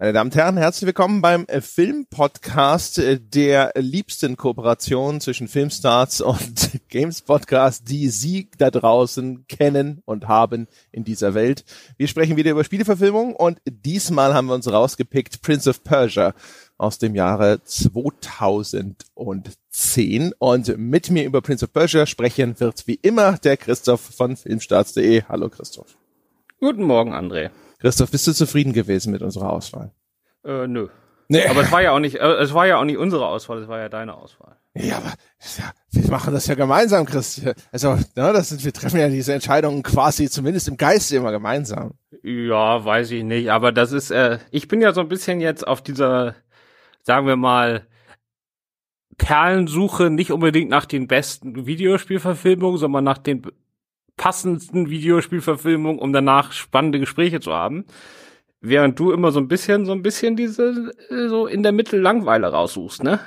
Meine Damen und Herren, herzlich willkommen beim äh, Filmpodcast äh, der liebsten Kooperation zwischen Filmstars und Games Podcast, die Sie da draußen kennen und haben in dieser Welt. Wir sprechen wieder über Spieleverfilmung und diesmal haben wir uns rausgepickt Prince of Persia aus dem Jahre 2010 und mit mir über Prince of Persia sprechen wird wie immer der Christoph von Filmstarts.de. Hallo Christoph. Guten Morgen, André. Christoph, bist du zufrieden gewesen mit unserer Auswahl? Äh, nö. Nee. Aber es war ja auch nicht, äh, es war ja auch nicht unsere Auswahl, es war ja deine Auswahl. Ja, aber ja, wir machen das ja gemeinsam, Chris. Also, ne, das sind, wir treffen ja diese Entscheidungen quasi zumindest im Geiste immer gemeinsam. Ja, weiß ich nicht, aber das ist, äh, ich bin ja so ein bisschen jetzt auf dieser, sagen wir mal, Perlensuche nicht unbedingt nach den besten Videospielverfilmungen, sondern nach den passendsten Videospielverfilmung, um danach spannende Gespräche zu haben. Während du immer so ein bisschen, so ein bisschen diese, äh, so in der Mitte Langweile raussuchst, ne?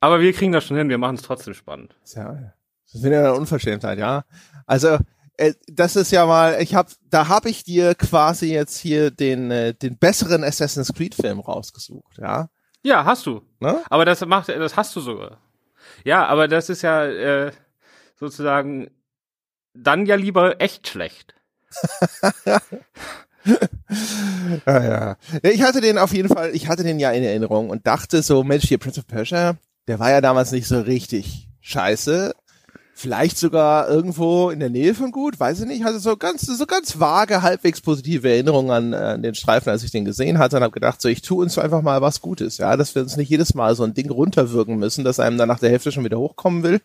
Aber wir kriegen das schon hin, wir machen es trotzdem spannend. Ja, das ist wieder eine Unverschämtheit, ja. Also, äh, das ist ja mal, ich hab, da habe ich dir quasi jetzt hier den, äh, den besseren Assassin's Creed Film rausgesucht, ja. Ja, hast du. Ne? Aber das macht, das hast du sogar. Ja, aber das ist ja äh, sozusagen dann ja lieber echt schlecht. ja, ja. Ich hatte den auf jeden Fall, ich hatte den ja in Erinnerung und dachte so, Mensch, hier Prince of Persia, der war ja damals nicht so richtig scheiße. Vielleicht sogar irgendwo in der Nähe von gut, weiß ich nicht. Hatte so ganz, so ganz vage, halbwegs positive Erinnerungen an, an den Streifen, als ich den gesehen hatte und habe gedacht, so ich tue uns einfach mal was Gutes, ja, dass wir uns nicht jedes Mal so ein Ding runterwirken müssen, dass einem dann nach der Hälfte schon wieder hochkommen will.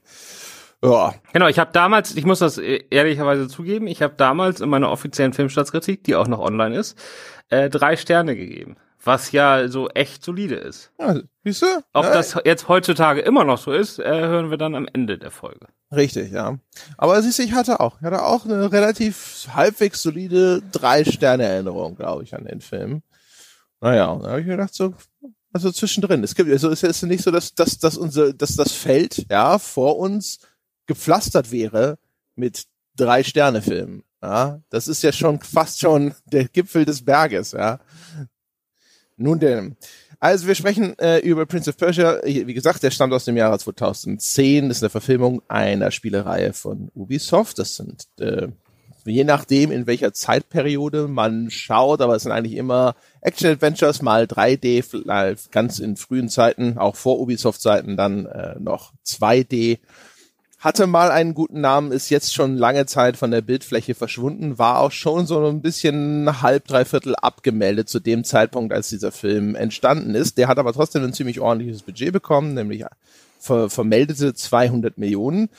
Ja. Genau, ich habe damals, ich muss das e-, ehrlicherweise zugeben, ich habe damals in meiner offiziellen Filmstadtkritik, die auch noch online ist, äh, drei Sterne gegeben. Was ja so echt solide ist. Ja, siehst du? Ob ja. das jetzt heutzutage immer noch so ist, äh, hören wir dann am Ende der Folge. Richtig, ja. Aber siehst du, ich hatte auch, ich hatte auch eine relativ halbwegs solide drei Sterne Erinnerung, glaube ich, an den Film. Naja, und da habe ich mir gedacht, so, also zwischendrin. Es gibt, also es ist nicht so, dass, dass, dass unser, dass das Feld, ja, vor uns gepflastert wäre mit drei Sterne Filmen. Ja, das ist ja schon fast schon der Gipfel des Berges, ja. Nun denn. Also wir sprechen äh, über Prince of Persia. Wie gesagt, der stammt aus dem Jahre 2010. Das ist eine Verfilmung einer Spielereihe von Ubisoft. Das sind äh, je nachdem, in welcher Zeitperiode man schaut, aber es sind eigentlich immer Action-Adventures, mal 3D, ganz in frühen Zeiten, auch vor Ubisoft-Zeiten dann äh, noch 2D hatte mal einen guten Namen, ist jetzt schon lange Zeit von der Bildfläche verschwunden, war auch schon so ein bisschen halb, dreiviertel abgemeldet zu dem Zeitpunkt, als dieser Film entstanden ist. Der hat aber trotzdem ein ziemlich ordentliches Budget bekommen, nämlich ver vermeldete 200 Millionen.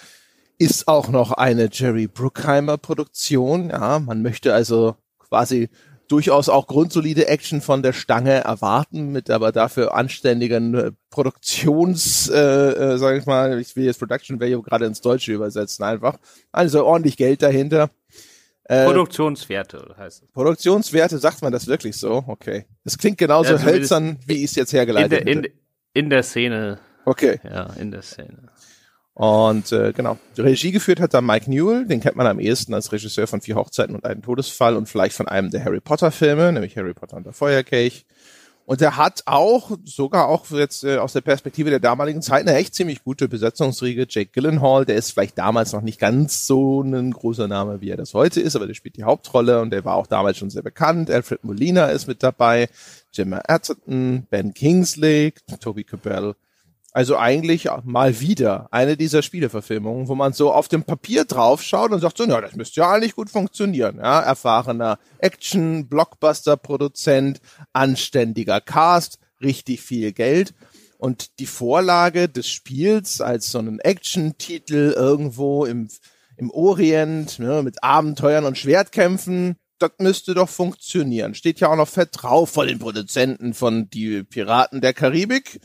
Ist auch noch eine Jerry Bruckheimer Produktion. Ja, man möchte also quasi durchaus auch grundsolide Action von der Stange erwarten, mit aber dafür anständigen äh, Produktions, äh, äh, sag ich mal, ich will jetzt Production Value gerade ins Deutsche übersetzen einfach. Also ordentlich Geld dahinter. Äh, Produktionswerte heißt es. Produktionswerte, sagt man das wirklich so? Okay. Das klingt genauso ja, hölzern, wie ich es jetzt hergeleitet in der, in, in der Szene. Okay. Ja, in der Szene. Und äh, genau, Regie geführt hat da Mike Newell, den kennt man am ehesten als Regisseur von Vier Hochzeiten und einen Todesfall und vielleicht von einem der Harry Potter Filme, nämlich Harry Potter und der Feuerkelch. Und er hat auch, sogar auch jetzt äh, aus der Perspektive der damaligen Zeit, eine echt ziemlich gute Besetzungsriege. Jake Gyllenhaal, der ist vielleicht damals noch nicht ganz so ein großer Name, wie er das heute ist, aber der spielt die Hauptrolle und der war auch damals schon sehr bekannt. Alfred Molina ist mit dabei, Gemma Atherton, Ben Kingsley, Toby Cabell also eigentlich mal wieder eine dieser Spieleverfilmungen, wo man so auf dem Papier drauf schaut und sagt so, ja, das müsste ja eigentlich gut funktionieren. Ja, erfahrener Action, Blockbuster-Produzent, anständiger Cast, richtig viel Geld. Und die Vorlage des Spiels als so einen Action-Titel irgendwo im, im Orient ne, mit Abenteuern und Schwertkämpfen, das müsste doch funktionieren. Steht ja auch noch fett drauf vor den Produzenten von Die Piraten der Karibik.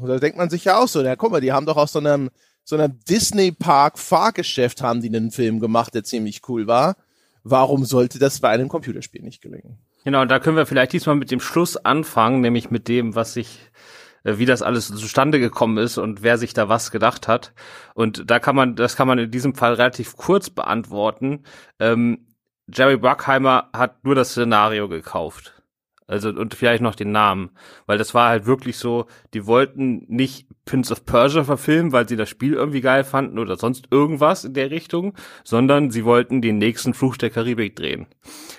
Und da denkt man sich ja auch so, ja, guck mal, die haben doch aus so einem, so einem Disney-Park-Fahrgeschäft haben die einen Film gemacht, der ziemlich cool war. Warum sollte das bei einem Computerspiel nicht gelingen? Genau, und da können wir vielleicht diesmal mit dem Schluss anfangen, nämlich mit dem, was sich äh, wie das alles zustande gekommen ist und wer sich da was gedacht hat. Und da kann man, das kann man in diesem Fall relativ kurz beantworten. Ähm, Jerry Bruckheimer hat nur das Szenario gekauft. Also und vielleicht noch den Namen, weil das war halt wirklich so, die wollten nicht Prince of Persia verfilmen, weil sie das Spiel irgendwie geil fanden oder sonst irgendwas in der Richtung, sondern sie wollten den nächsten Fluch der Karibik drehen.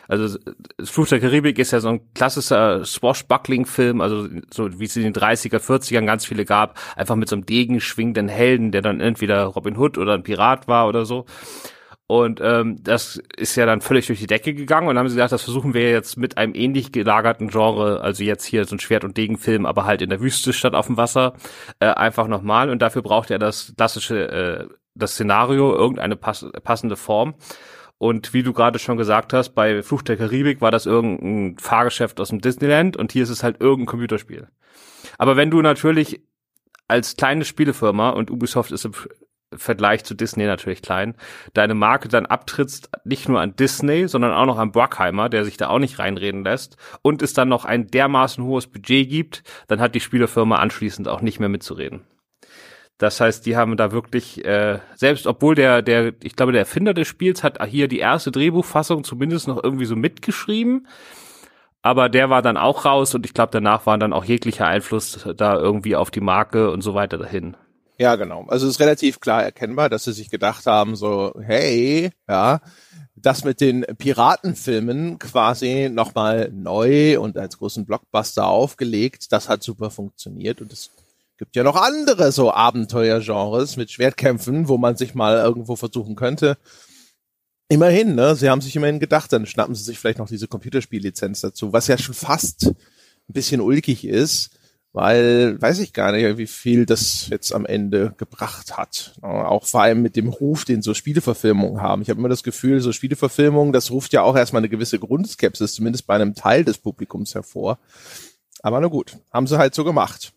Also Fluch der Karibik ist ja so ein klassischer Swashbuckling-Film, also so wie es in den 30er, 40ern ganz viele gab, einfach mit so einem Degen schwingenden Helden, der dann entweder Robin Hood oder ein Pirat war oder so. Und ähm, das ist ja dann völlig durch die Decke gegangen und haben sie gesagt, das versuchen wir jetzt mit einem ähnlich gelagerten Genre, also jetzt hier so ein Schwert- und Degenfilm, aber halt in der Wüste statt auf dem Wasser, äh, einfach nochmal. Und dafür braucht er das klassische, äh, das Szenario, irgendeine pass passende Form. Und wie du gerade schon gesagt hast, bei Fluch der Karibik war das irgendein Fahrgeschäft aus dem Disneyland und hier ist es halt irgendein Computerspiel. Aber wenn du natürlich als kleine Spielefirma und Ubisoft ist Vergleich zu Disney natürlich klein, deine Marke dann abtrittst, nicht nur an Disney, sondern auch noch an Bruckheimer, der sich da auch nicht reinreden lässt, und es dann noch ein dermaßen hohes Budget gibt, dann hat die Spielefirma anschließend auch nicht mehr mitzureden. Das heißt, die haben da wirklich, äh, selbst obwohl der, der, ich glaube, der Erfinder des Spiels hat hier die erste Drehbuchfassung zumindest noch irgendwie so mitgeschrieben, aber der war dann auch raus und ich glaube, danach war dann auch jeglicher Einfluss da irgendwie auf die Marke und so weiter dahin. Ja, genau. Also es ist relativ klar erkennbar, dass sie sich gedacht haben, so, hey, ja, das mit den Piratenfilmen quasi nochmal neu und als großen Blockbuster aufgelegt, das hat super funktioniert und es gibt ja noch andere so Abenteuergenres mit Schwertkämpfen, wo man sich mal irgendwo versuchen könnte. Immerhin, ne? Sie haben sich immerhin gedacht, dann schnappen sie sich vielleicht noch diese Computerspiellizenz dazu, was ja schon fast ein bisschen ulkig ist weil weiß ich gar nicht, wie viel das jetzt am Ende gebracht hat. Auch vor allem mit dem Ruf, den so Spieleverfilmungen haben. Ich habe immer das Gefühl, so Spieleverfilmungen, das ruft ja auch erstmal eine gewisse Grundskepsis, zumindest bei einem Teil des Publikums hervor. Aber na gut, haben sie halt so gemacht.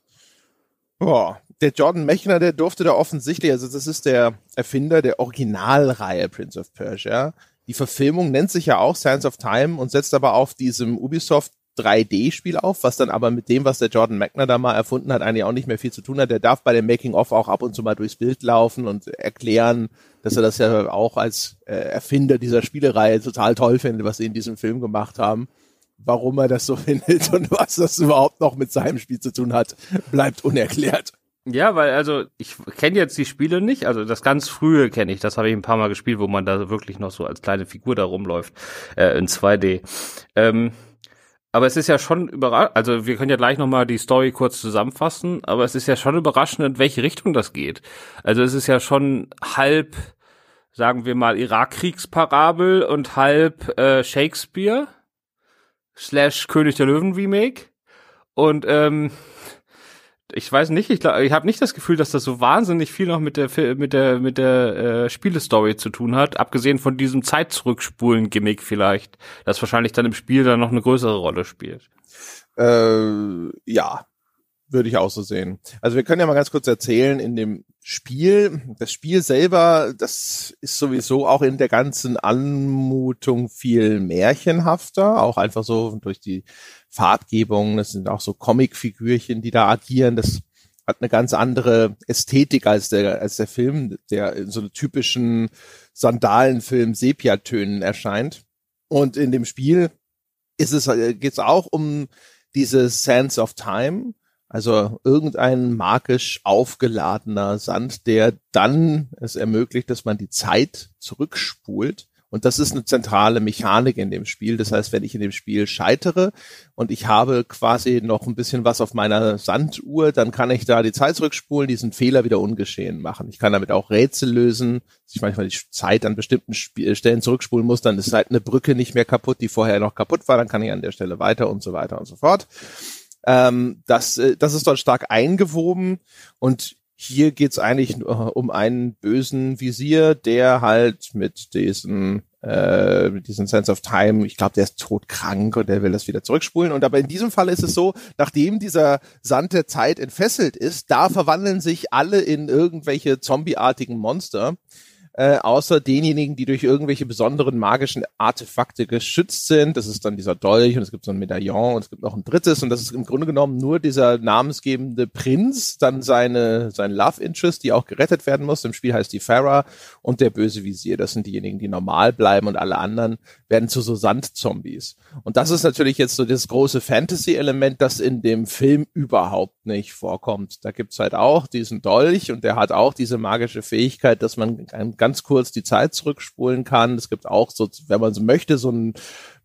Boah, der Jordan Mechner, der durfte da offensichtlich, also das ist der Erfinder der Originalreihe Prince of Persia. Die Verfilmung nennt sich ja auch Science of Time und setzt aber auf diesem Ubisoft 3D-Spiel auf, was dann aber mit dem, was der Jordan Magner da mal erfunden hat, eigentlich auch nicht mehr viel zu tun hat. Der darf bei dem Making-of auch ab und zu mal durchs Bild laufen und erklären, dass er das ja auch als äh, Erfinder dieser Spielereihe total toll findet, was sie in diesem Film gemacht haben. Warum er das so findet und was das überhaupt noch mit seinem Spiel zu tun hat, bleibt unerklärt. Ja, weil also ich kenne jetzt die Spiele nicht, also das ganz frühe kenne ich, das habe ich ein paar Mal gespielt, wo man da wirklich noch so als kleine Figur da rumläuft äh, in 2D. Ähm, aber es ist ja schon überraschend, also wir können ja gleich nochmal die Story kurz zusammenfassen, aber es ist ja schon überraschend, in welche Richtung das geht. Also es ist ja schon halb, sagen wir mal, Irakkriegsparabel und halb äh, Shakespeare slash König der Löwen Remake. Und ähm, ich weiß nicht, ich, ich habe nicht das Gefühl, dass das so wahnsinnig viel noch mit der mit der mit der äh, Spielestory zu tun hat, abgesehen von diesem Zeitzurückspulen Gimmick vielleicht, das wahrscheinlich dann im Spiel dann noch eine größere Rolle spielt. Äh, ja, würde ich auch so sehen. Also wir können ja mal ganz kurz erzählen, in dem Spiel, das Spiel selber, das ist sowieso auch in der ganzen Anmutung viel märchenhafter, auch einfach so durch die Farbgebung, das sind auch so Comicfigürchen, die da agieren, das hat eine ganz andere Ästhetik als der, als der Film, der in so einem typischen Sandalenfilm Sepiatönen erscheint. Und in dem Spiel ist es, geht es auch um diese Sense of Time, also irgendein magisch aufgeladener Sand, der dann es ermöglicht, dass man die Zeit zurückspult. Und das ist eine zentrale Mechanik in dem Spiel. Das heißt, wenn ich in dem Spiel scheitere und ich habe quasi noch ein bisschen was auf meiner Sanduhr, dann kann ich da die Zeit zurückspulen, diesen Fehler wieder ungeschehen machen. Ich kann damit auch Rätsel lösen. dass Ich manchmal die Zeit an bestimmten Stellen zurückspulen muss, dann ist halt eine Brücke nicht mehr kaputt, die vorher noch kaputt war, dann kann ich an der Stelle weiter und so weiter und so fort. Ähm, das, äh, das ist dort stark eingewoben und hier geht's eigentlich nur um einen bösen Visier, der halt mit diesen äh, mit diesem Sense of Time, ich glaube, der ist todkrank und der will das wieder zurückspulen. Und aber in diesem Fall ist es so, nachdem dieser Sand der Zeit entfesselt ist, da verwandeln sich alle in irgendwelche zombieartigen Monster. Äh, außer denjenigen, die durch irgendwelche besonderen magischen Artefakte geschützt sind. Das ist dann dieser Dolch und es gibt so ein Medaillon und es gibt noch ein drittes und das ist im Grunde genommen nur dieser namensgebende Prinz, dann seine, sein Love Interest, die auch gerettet werden muss. Im Spiel heißt die Farah und der böse Visier. Das sind diejenigen, die normal bleiben und alle anderen werden zu so Sandzombies. Und das ist natürlich jetzt so das große Fantasy-Element, das in dem Film überhaupt nicht vorkommt. Da gibt's halt auch diesen Dolch und der hat auch diese magische Fähigkeit, dass man ganz kurz die Zeit zurückspulen kann. Es gibt auch so, wenn man so möchte, so einen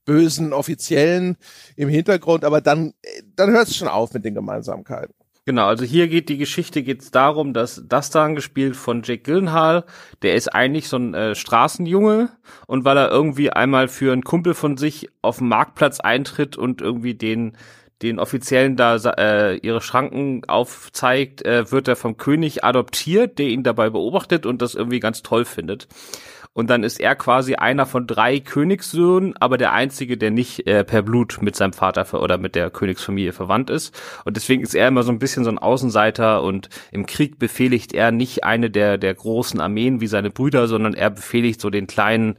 bösen Offiziellen im Hintergrund, aber dann, dann hört es schon auf mit den Gemeinsamkeiten. Genau, also hier geht die Geschichte geht's darum, dass das dann gespielt von Jake Gyllenhaal, der ist eigentlich so ein äh, Straßenjunge und weil er irgendwie einmal für einen Kumpel von sich auf dem Marktplatz eintritt und irgendwie den den Offiziellen da äh, ihre Schranken aufzeigt, äh, wird er vom König adoptiert, der ihn dabei beobachtet und das irgendwie ganz toll findet. Und dann ist er quasi einer von drei Königssöhnen, aber der einzige, der nicht äh, per Blut mit seinem Vater oder mit der Königsfamilie verwandt ist. Und deswegen ist er immer so ein bisschen so ein Außenseiter und im Krieg befehligt er nicht eine der, der großen Armeen wie seine Brüder, sondern er befehligt so den kleinen,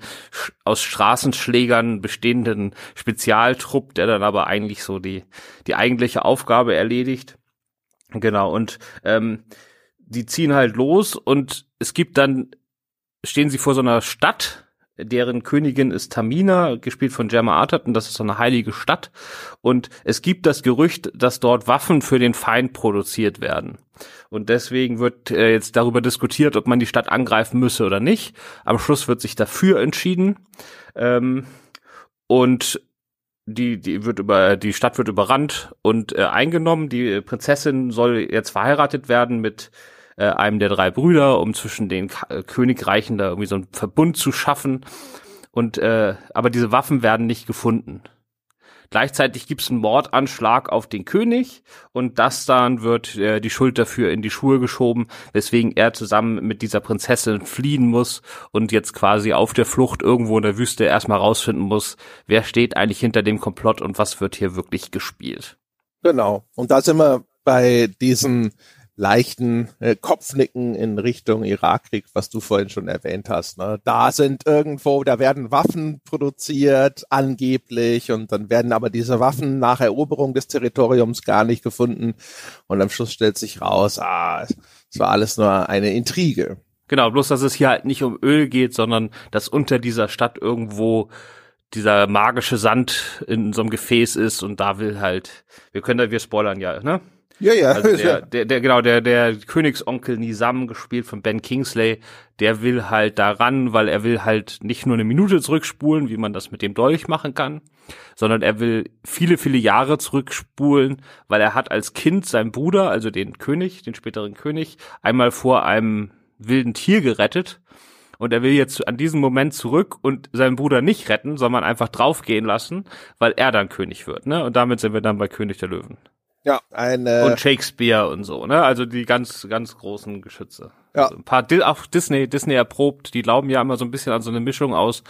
aus Straßenschlägern bestehenden Spezialtrupp, der dann aber eigentlich so die, die eigentliche Aufgabe erledigt. Genau, und ähm, die ziehen halt los und es gibt dann stehen sie vor so einer Stadt, deren Königin ist Tamina, gespielt von Gemma Arterton, das ist so eine heilige Stadt. Und es gibt das Gerücht, dass dort Waffen für den Feind produziert werden. Und deswegen wird äh, jetzt darüber diskutiert, ob man die Stadt angreifen müsse oder nicht. Am Schluss wird sich dafür entschieden. Ähm, und die, die wird über, die Stadt wird überrannt und äh, eingenommen. Die Prinzessin soll jetzt verheiratet werden mit äh, einem der drei Brüder, um zwischen den K äh, Königreichen da irgendwie so einen Verbund zu schaffen. Und äh, aber diese Waffen werden nicht gefunden. Gleichzeitig gibt es einen Mordanschlag auf den König und das dann wird äh, die Schuld dafür in die Schuhe geschoben, weswegen er zusammen mit dieser Prinzessin fliehen muss und jetzt quasi auf der Flucht irgendwo in der Wüste erstmal rausfinden muss, wer steht eigentlich hinter dem Komplott und was wird hier wirklich gespielt. Genau. Und da sind wir bei diesen leichten äh, Kopfnicken in Richtung Irakkrieg, was du vorhin schon erwähnt hast. Ne? Da sind irgendwo, da werden Waffen produziert, angeblich, und dann werden aber diese Waffen nach Eroberung des Territoriums gar nicht gefunden. Und am Schluss stellt sich raus, ah, es war alles nur eine Intrige. Genau, bloß dass es hier halt nicht um Öl geht, sondern dass unter dieser Stadt irgendwo dieser magische Sand in so einem Gefäß ist und da will halt, wir können da, wir spoilern ja, ne? Ja, ja. Also der, der, der, genau, der, der Königsonkel Nisam, gespielt von Ben Kingsley, der will halt daran, weil er will halt nicht nur eine Minute zurückspulen, wie man das mit dem Dolch machen kann, sondern er will viele, viele Jahre zurückspulen, weil er hat als Kind seinen Bruder, also den König, den späteren König, einmal vor einem wilden Tier gerettet. Und er will jetzt an diesen Moment zurück und seinen Bruder nicht retten, sondern einfach draufgehen lassen, weil er dann König wird, ne? Und damit sind wir dann bei König der Löwen. Ja, ein äh, und Shakespeare und so, ne? Also die ganz ganz großen Geschütze. Ja. Also ein paar auch Disney Disney erprobt, die glauben ja immer so ein bisschen an so eine Mischung aus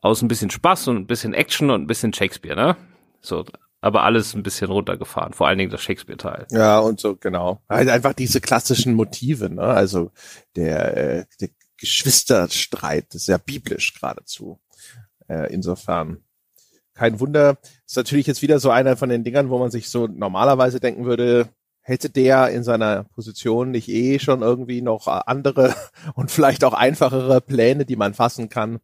aus ein bisschen Spaß und ein bisschen Action und ein bisschen Shakespeare, ne? So, aber alles ein bisschen runtergefahren, vor allen Dingen das Shakespeare-Teil. Ja, und so, genau. Halt einfach diese klassischen Motive, ne? Also der, äh, der Geschwisterstreit, ist ja biblisch geradezu. Äh, insofern kein Wunder. Ist natürlich jetzt wieder so einer von den Dingern, wo man sich so normalerweise denken würde, hätte der in seiner Position nicht eh schon irgendwie noch andere und vielleicht auch einfachere Pläne, die man fassen kann.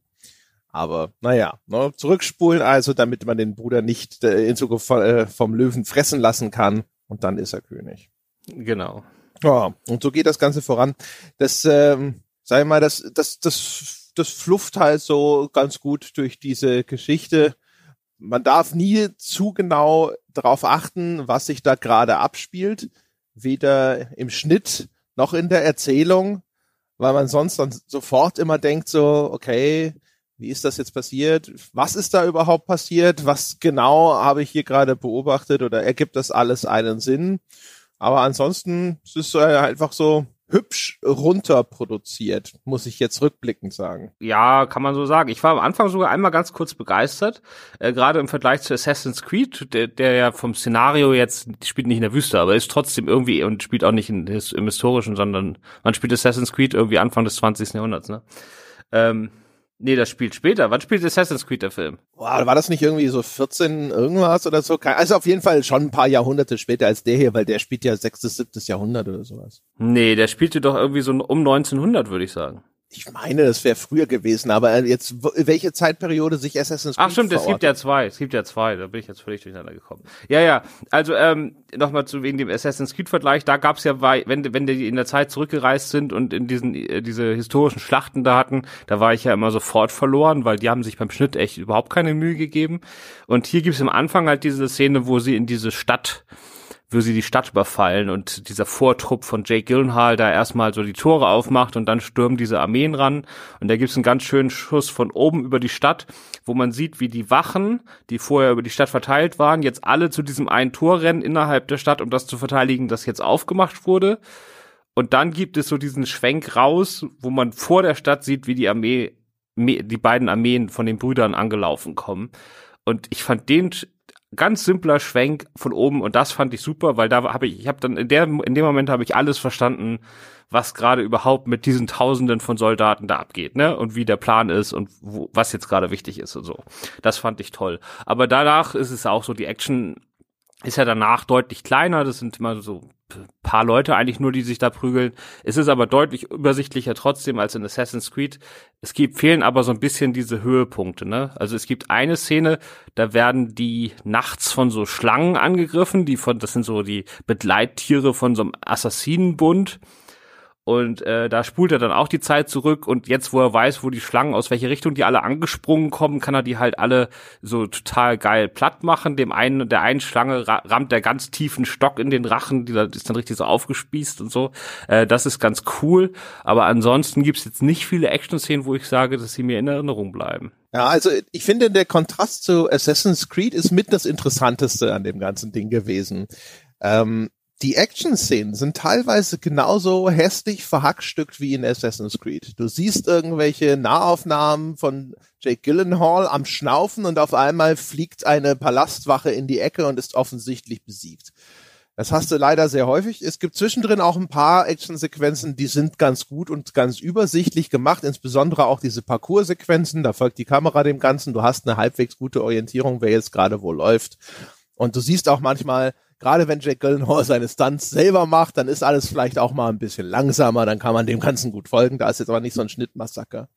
Aber naja, ne, zurückspulen also, damit man den Bruder nicht äh, in Zukunft äh, vom Löwen fressen lassen kann und dann ist er König. Genau. Ja, und so geht das Ganze voran. Das, ähm, sag ich mal, das, das, das, das flufft halt so ganz gut durch diese Geschichte man darf nie zu genau darauf achten, was sich da gerade abspielt, weder im Schnitt noch in der Erzählung, weil man sonst dann sofort immer denkt so, okay, wie ist das jetzt passiert? Was ist da überhaupt passiert? Was genau habe ich hier gerade beobachtet oder ergibt das alles einen Sinn? Aber ansonsten ist es einfach so, hübsch runterproduziert, muss ich jetzt rückblickend sagen. Ja, kann man so sagen. Ich war am Anfang sogar einmal ganz kurz begeistert, äh, gerade im Vergleich zu Assassin's Creed, der, der ja vom Szenario jetzt spielt nicht in der Wüste, aber ist trotzdem irgendwie und spielt auch nicht in, im historischen, sondern man spielt Assassin's Creed irgendwie Anfang des 20. Jahrhunderts, ne? Ähm, nee, das spielt später. Wann spielt Assassin's Creed der Film? Boah, war das nicht irgendwie so 14 irgendwas oder so? Also auf jeden Fall schon ein paar Jahrhunderte später als der hier, weil der spielt ja 6., 7. Jahrhundert oder sowas. Nee, der spielte doch irgendwie so um 1900, würde ich sagen. Ich meine, das wäre früher gewesen, aber jetzt welche Zeitperiode sich Assassin's Creed Ach stimmt, es gibt ja zwei, es gibt ja zwei, da bin ich jetzt völlig durcheinander gekommen. Ja, ja, also ähm, nochmal zu wegen dem Assassin's Creed Vergleich, da gab's ja, wenn, wenn die in der Zeit zurückgereist sind und in diesen äh, diese historischen Schlachten da hatten, da war ich ja immer sofort verloren, weil die haben sich beim Schnitt echt überhaupt keine Mühe gegeben. Und hier gibt's am Anfang halt diese Szene, wo sie in diese Stadt wo sie die Stadt überfallen und dieser Vortrupp von Jake Gyllenhaal da erstmal so die Tore aufmacht und dann stürmen diese Armeen ran und da gibt's einen ganz schönen Schuss von oben über die Stadt, wo man sieht, wie die Wachen, die vorher über die Stadt verteilt waren, jetzt alle zu diesem einen Tor rennen innerhalb der Stadt, um das zu verteidigen, das jetzt aufgemacht wurde. Und dann gibt es so diesen Schwenk raus, wo man vor der Stadt sieht, wie die Armee, die beiden Armeen von den Brüdern angelaufen kommen. Und ich fand den ganz simpler Schwenk von oben und das fand ich super, weil da habe ich, ich habe dann in der in dem Moment habe ich alles verstanden, was gerade überhaupt mit diesen Tausenden von Soldaten da abgeht, ne? Und wie der Plan ist und wo, was jetzt gerade wichtig ist und so. Das fand ich toll. Aber danach ist es auch so, die Action ist ja danach deutlich kleiner. Das sind immer so paar Leute eigentlich nur, die sich da prügeln. Es ist aber deutlich übersichtlicher trotzdem als in Assassin's Creed. Es gibt, fehlen aber so ein bisschen diese Höhepunkte, ne? Also es gibt eine Szene, da werden die nachts von so Schlangen angegriffen, die von, das sind so die Begleittiere von so einem Assassinenbund. Und äh, da spult er dann auch die Zeit zurück und jetzt, wo er weiß, wo die Schlangen aus welche Richtung die alle angesprungen kommen, kann er die halt alle so total geil platt machen. Dem einen, der einen Schlange rammt der ganz tiefen Stock in den Rachen, die ist dann richtig so aufgespießt und so. Äh, das ist ganz cool. Aber ansonsten gibt's jetzt nicht viele Action-Szenen, wo ich sage, dass sie mir in Erinnerung bleiben. Ja, also ich finde, der Kontrast zu Assassin's Creed ist mit das Interessanteste an dem ganzen Ding gewesen. Ähm, die Action-Szenen sind teilweise genauso hässlich verhackstückt wie in Assassin's Creed. Du siehst irgendwelche Nahaufnahmen von Jake Gyllenhaal am Schnaufen und auf einmal fliegt eine Palastwache in die Ecke und ist offensichtlich besiegt. Das hast du leider sehr häufig. Es gibt zwischendrin auch ein paar Actionsequenzen, die sind ganz gut und ganz übersichtlich gemacht, insbesondere auch diese Parcours-Sequenzen. Da folgt die Kamera dem Ganzen. Du hast eine halbwegs gute Orientierung, wer jetzt gerade wo läuft. Und du siehst auch manchmal, gerade wenn Jack Gyllenhaal seine Stunts selber macht, dann ist alles vielleicht auch mal ein bisschen langsamer, dann kann man dem Ganzen gut folgen. Da ist jetzt aber nicht so ein Schnittmassaker.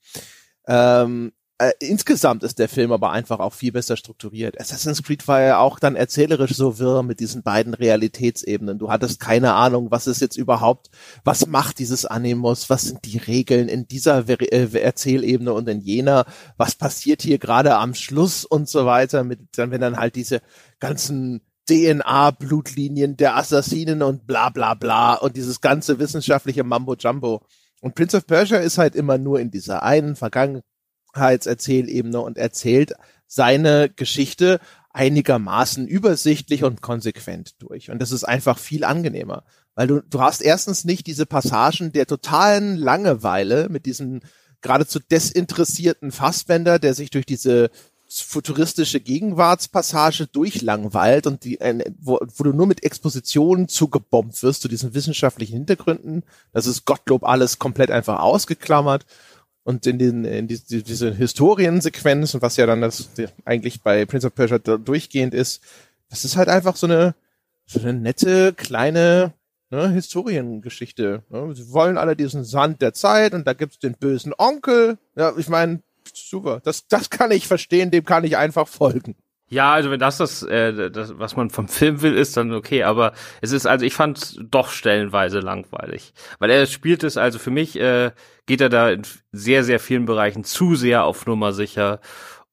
Ähm, äh, insgesamt ist der Film aber einfach auch viel besser strukturiert. Assassin's Creed war ja auch dann erzählerisch so wirr mit diesen beiden Realitätsebenen. Du hattest keine Ahnung, was ist jetzt überhaupt, was macht dieses Animus, was sind die Regeln in dieser Ver äh, Erzählebene und in jener, was passiert hier gerade am Schluss und so weiter, mit dann, wenn dann halt diese ganzen DNA-Blutlinien der Assassinen und bla bla bla und dieses ganze wissenschaftliche Mambo Jumbo. Und Prince of Persia ist halt immer nur in dieser einen Vergangenheitserzählebene und erzählt seine Geschichte einigermaßen übersichtlich und konsequent durch. Und das ist einfach viel angenehmer. Weil du, du hast erstens nicht diese Passagen der totalen Langeweile mit diesem geradezu desinteressierten Fassbänder, der sich durch diese futuristische Gegenwartspassage durchlangweilt und die, äh, wo, wo du nur mit Expositionen zugebombt wirst zu diesen wissenschaftlichen Hintergründen. Das ist Gottlob alles komplett einfach ausgeklammert. Und in den, in die, die, diese Historiensequenzen, was ja dann das eigentlich bei Prince of Persia durchgehend ist, das ist halt einfach so eine, so eine nette, kleine, ne, Historiengeschichte. Ne? Sie wollen alle diesen Sand der Zeit und da gibt's den bösen Onkel. Ja, ich meine, super. Das, das kann ich verstehen, dem kann ich einfach folgen. Ja, also wenn das das, äh, das, was man vom Film will, ist dann okay. Aber es ist, also ich fand doch stellenweise langweilig, weil er spielt es. Also für mich äh, geht er da in sehr, sehr vielen Bereichen zu sehr auf Nummer sicher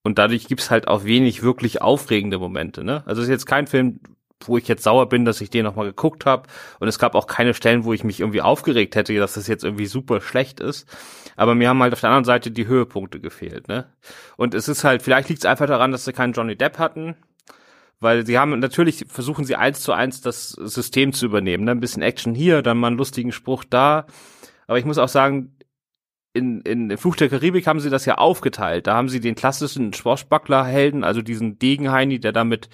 und dadurch gibt's halt auch wenig wirklich aufregende Momente. Ne? Also es ist jetzt kein Film, wo ich jetzt sauer bin, dass ich den nochmal geguckt habe. Und es gab auch keine Stellen, wo ich mich irgendwie aufgeregt hätte, dass das jetzt irgendwie super schlecht ist. Aber mir haben halt auf der anderen Seite die Höhepunkte gefehlt, ne? Und es ist halt, vielleicht liegt es einfach daran, dass sie keinen Johnny Depp hatten. Weil sie haben, natürlich versuchen sie eins zu eins das System zu übernehmen. Ne? Ein bisschen Action hier, dann mal einen lustigen Spruch da. Aber ich muss auch sagen, in, in Fluch der Karibik haben sie das ja aufgeteilt. Da haben sie den klassischen Schwarzbackler-Helden, also diesen Degenheini, der damit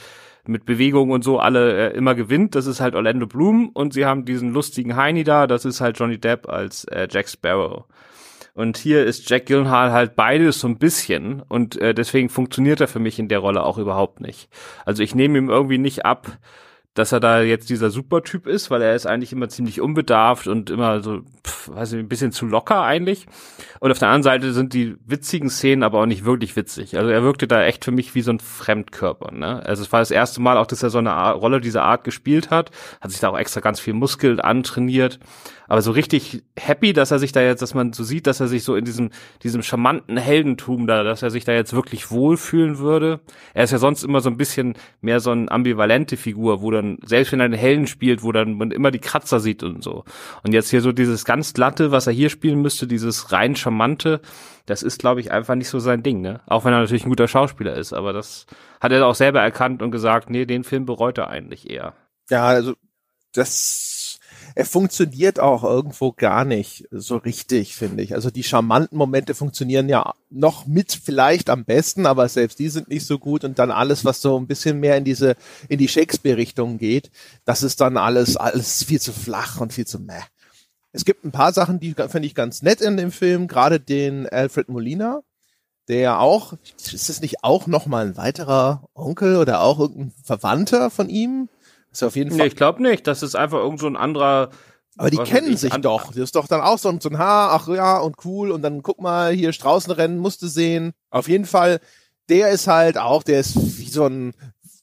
mit Bewegung und so alle äh, immer gewinnt. Das ist halt Orlando Bloom und sie haben diesen lustigen Heini da, das ist halt Johnny Depp als äh, Jack Sparrow. Und hier ist Jack Gyllenhaal halt beides so ein bisschen und äh, deswegen funktioniert er für mich in der Rolle auch überhaupt nicht. Also ich nehme ihm irgendwie nicht ab, dass er da jetzt dieser Supertyp ist, weil er ist eigentlich immer ziemlich unbedarft und immer so, pff, weiß ich, ein bisschen zu locker eigentlich. Und auf der anderen Seite sind die witzigen Szenen aber auch nicht wirklich witzig. Also er wirkte da echt für mich wie so ein Fremdkörper. Ne? Also es war das erste Mal auch, dass er so eine Rolle dieser Art gespielt hat, hat sich da auch extra ganz viel Muskel antrainiert aber so richtig happy, dass er sich da jetzt, dass man so sieht, dass er sich so in diesem, diesem charmanten Heldentum da, dass er sich da jetzt wirklich wohlfühlen würde. Er ist ja sonst immer so ein bisschen mehr so eine ambivalente Figur, wo dann, selbst wenn er einen Helden spielt, wo dann man immer die Kratzer sieht und so. Und jetzt hier so dieses ganz glatte, was er hier spielen müsste, dieses rein charmante, das ist, glaube ich, einfach nicht so sein Ding, ne? Auch wenn er natürlich ein guter Schauspieler ist, aber das hat er auch selber erkannt und gesagt, nee, den Film bereut er eigentlich eher. Ja, also das er funktioniert auch irgendwo gar nicht so richtig, finde ich. Also die charmanten Momente funktionieren ja noch mit vielleicht am besten, aber selbst die sind nicht so gut und dann alles, was so ein bisschen mehr in diese, in die Shakespeare-Richtung geht, das ist dann alles, alles viel zu flach und viel zu meh. Es gibt ein paar Sachen, die finde ich ganz nett in dem Film, gerade den Alfred Molina, der auch, ist es nicht auch nochmal ein weiterer Onkel oder auch irgendein Verwandter von ihm? Ist auf jeden Fall. Nee, ich glaube nicht. Das ist einfach irgend so ein anderer. Aber die kennen sich doch. Das ist doch dann auch so ein, so ein Haar, ach ja, und cool. Und dann guck mal, hier Straußenrennen musste sehen. Auf jeden Fall, der ist halt auch, der ist wie so ein,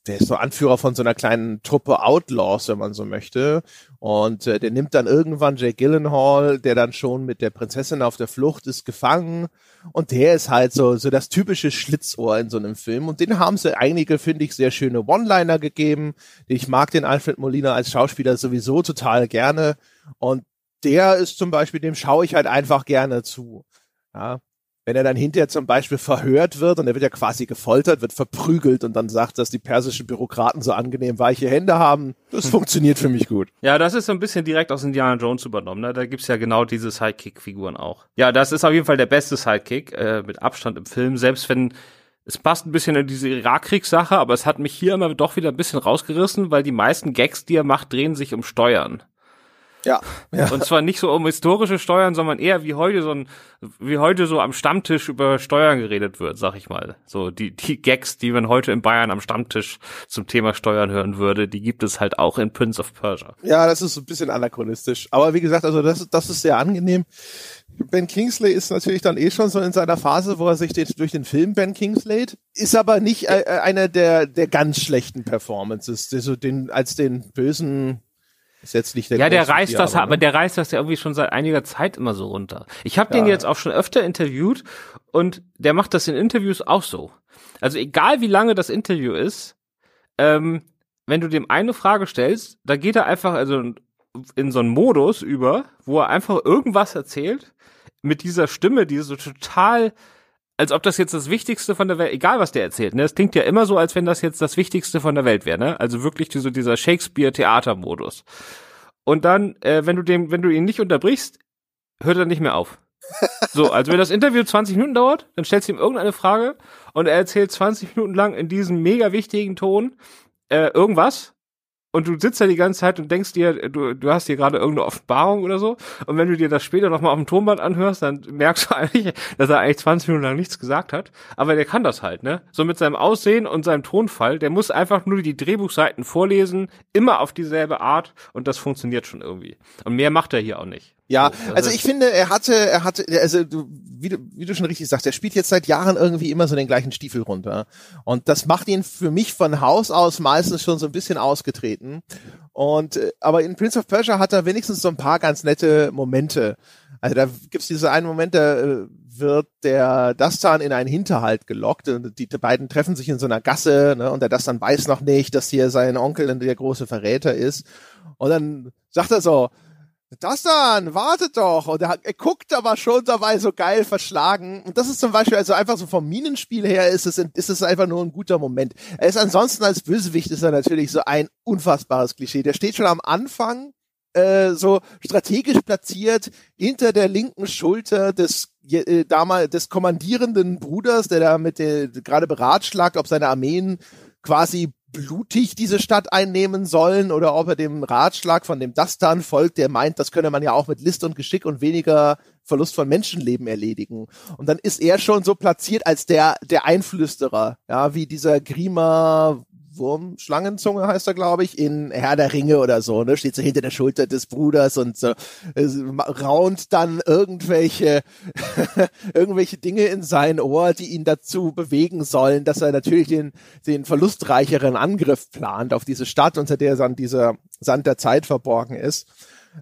der ist so Anführer von so einer kleinen Truppe Outlaws, wenn man so möchte. Und äh, der nimmt dann irgendwann Jake Gyllenhaal, der dann schon mit der Prinzessin auf der Flucht ist, gefangen. Und der ist halt so, so das typische Schlitzohr in so einem Film. Und den haben sie einige, finde ich, sehr schöne One-Liner gegeben. Ich mag den Alfred Molina als Schauspieler sowieso total gerne. Und der ist zum Beispiel, dem schaue ich halt einfach gerne zu. Ja, wenn er dann hinterher zum Beispiel verhört wird und er wird ja quasi gefoltert, wird verprügelt und dann sagt, dass die persischen Bürokraten so angenehm weiche Hände haben, das hm. funktioniert für mich gut. Ja, das ist so ein bisschen direkt aus Indiana Jones übernommen. Ne? Da gibt's ja genau diese Sidekick-Figuren auch. Ja, das ist auf jeden Fall der beste Sidekick äh, mit Abstand im Film, selbst wenn es passt ein bisschen in diese Irakkriegssache, aber es hat mich hier immer doch wieder ein bisschen rausgerissen, weil die meisten Gags, die er macht, drehen sich um Steuern. Ja, ja. Und zwar nicht so um historische Steuern, sondern eher wie heute so ein, wie heute so am Stammtisch über Steuern geredet wird, sag ich mal. So die, die Gags, die man heute in Bayern am Stammtisch zum Thema Steuern hören würde, die gibt es halt auch in Prince of Persia. Ja, das ist ein bisschen anachronistisch. Aber wie gesagt, also das, das ist sehr angenehm. Ben Kingsley ist natürlich dann eh schon so in seiner Phase, wo er sich den, durch den Film Ben Kingsley ist aber nicht äh, äh einer der, der ganz schlechten Performances, der so den, als den bösen ist jetzt nicht der Ja, der reißt das, aber, ne? der reißt das ja irgendwie schon seit einiger Zeit immer so runter. Ich habe ja. den jetzt auch schon öfter interviewt und der macht das in Interviews auch so. Also egal wie lange das Interview ist, ähm, wenn du dem eine Frage stellst, da geht er einfach also in so einen Modus über, wo er einfach irgendwas erzählt mit dieser Stimme, die so total als ob das jetzt das Wichtigste von der Welt, egal was der erzählt, ne? Es klingt ja immer so, als wenn das jetzt das Wichtigste von der Welt wäre, ne? Also wirklich so dieser Shakespeare-Theater-Modus. Und dann, äh, wenn du dem, wenn du ihn nicht unterbrichst, hört er nicht mehr auf. So, also wenn das Interview 20 Minuten dauert, dann stellst du ihm irgendeine Frage und er erzählt 20 Minuten lang in diesem mega wichtigen Ton äh, irgendwas und du sitzt da die ganze Zeit und denkst dir, du, du hast hier gerade irgendeine Offenbarung oder so. Und wenn du dir das später nochmal auf dem Tonband anhörst, dann merkst du eigentlich, dass er eigentlich 20 Minuten lang nichts gesagt hat. Aber der kann das halt, ne? So mit seinem Aussehen und seinem Tonfall, der muss einfach nur die Drehbuchseiten vorlesen, immer auf dieselbe Art und das funktioniert schon irgendwie. Und mehr macht er hier auch nicht. Ja, also ich finde, er hatte, er hatte, also du, wie, du, wie du schon richtig sagst, er spielt jetzt seit Jahren irgendwie immer so den gleichen Stiefel runter. Und das macht ihn für mich von Haus aus meistens schon so ein bisschen ausgetreten. Und äh, aber in Prince of Persia hat er wenigstens so ein paar ganz nette Momente. Also da gibt's diese einen Moment, da äh, wird der Dastan in einen Hinterhalt gelockt und die beiden treffen sich in so einer Gasse ne, und der Dastan weiß noch nicht, dass hier sein Onkel der große Verräter ist. Und dann sagt er so, das dann, wartet doch. Und er, er guckt aber schon dabei so geil verschlagen. Und das ist zum Beispiel, also einfach so vom Minenspiel her ist es, ist es einfach nur ein guter Moment. Er ist ansonsten als Bösewicht ist er natürlich so ein unfassbares Klischee. Der steht schon am Anfang äh, so strategisch platziert hinter der linken Schulter des äh, damals des kommandierenden Bruders, der da mit der gerade beratschlagt, ob seine Armeen quasi blutig diese Stadt einnehmen sollen oder ob er dem Ratschlag von dem Dastan folgt, der meint, das könne man ja auch mit List und Geschick und weniger Verlust von Menschenleben erledigen. Und dann ist er schon so platziert als der, der Einflüsterer, ja, wie dieser Grima Wurm, Schlangenzunge heißt er, glaube ich, in Herr der Ringe oder so, ne? Steht so hinter der Schulter des Bruders und so, äh, raunt dann irgendwelche, irgendwelche Dinge in sein Ohr, die ihn dazu bewegen sollen, dass er natürlich den, den verlustreicheren Angriff plant auf diese Stadt, unter der dann dieser Sand der Zeit verborgen ist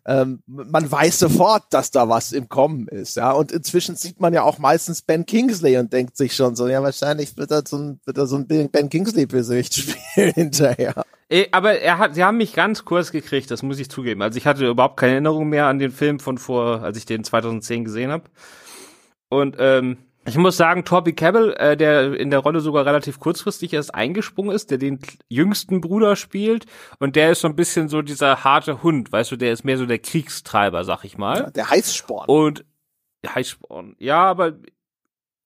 ähm, man weiß sofort, dass da was im Kommen ist, ja. Und inzwischen sieht man ja auch meistens Ben Kingsley und denkt sich schon so, ja, wahrscheinlich wird er so ein, wird er so ein Ben Kingsley-Bösewicht spielen hinterher. Aber er hat, sie haben mich ganz kurz gekriegt, das muss ich zugeben. Also ich hatte überhaupt keine Erinnerung mehr an den Film von vor, als ich den 2010 gesehen habe. Und ähm, ich muss sagen, Torby Cabell, äh, der in der Rolle sogar relativ kurzfristig erst eingesprungen ist, der den jüngsten Bruder spielt und der ist so ein bisschen so dieser harte Hund, weißt du, der ist mehr so der Kriegstreiber, sag ich mal. Ja, der Heißsporn. Und Heißsporn. Ja, aber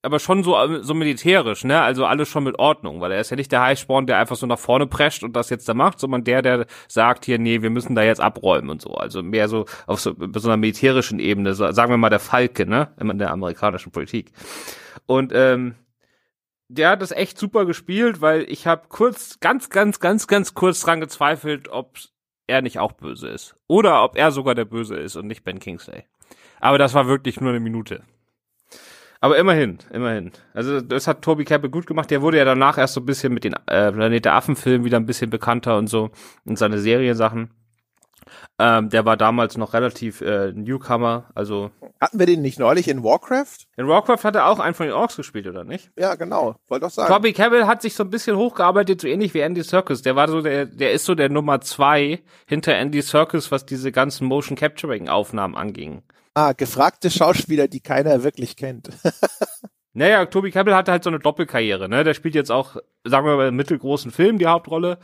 aber schon so, so militärisch, ne? Also alles schon mit Ordnung, weil er ist ja nicht der Heißsporn, der einfach so nach vorne prescht und das jetzt da macht, sondern der, der sagt hier, nee, wir müssen da jetzt abräumen und so. Also mehr so auf so, so einer militärischen Ebene, so, sagen wir mal der Falke, ne? In der amerikanischen Politik. Und ähm, der hat das echt super gespielt, weil ich habe kurz, ganz, ganz, ganz, ganz kurz dran gezweifelt, ob er nicht auch böse ist. Oder ob er sogar der Böse ist und nicht Ben Kingsley. Aber das war wirklich nur eine Minute. Aber immerhin, immerhin. Also das hat Toby Campbell gut gemacht. Der wurde ja danach erst so ein bisschen mit den äh, Planet der Affen-Filmen wieder ein bisschen bekannter und so und seine Seriensachen. Ähm, der war damals noch relativ äh, Newcomer, also. Hatten wir den nicht neulich in Warcraft? In Warcraft hat er auch einen von den Orks gespielt, oder nicht? Ja, genau. Wollte doch sagen. Toby Campbell hat sich so ein bisschen hochgearbeitet, so ähnlich wie Andy Serkis. Der war so der, der ist so der Nummer zwei hinter Andy Serkis, was diese ganzen Motion Capturing Aufnahmen anging. Ah, gefragte Schauspieler, die keiner wirklich kennt. naja, Toby Campbell hatte halt so eine Doppelkarriere, ne? Der spielt jetzt auch, sagen wir mal, im mittelgroßen Film die Hauptrolle.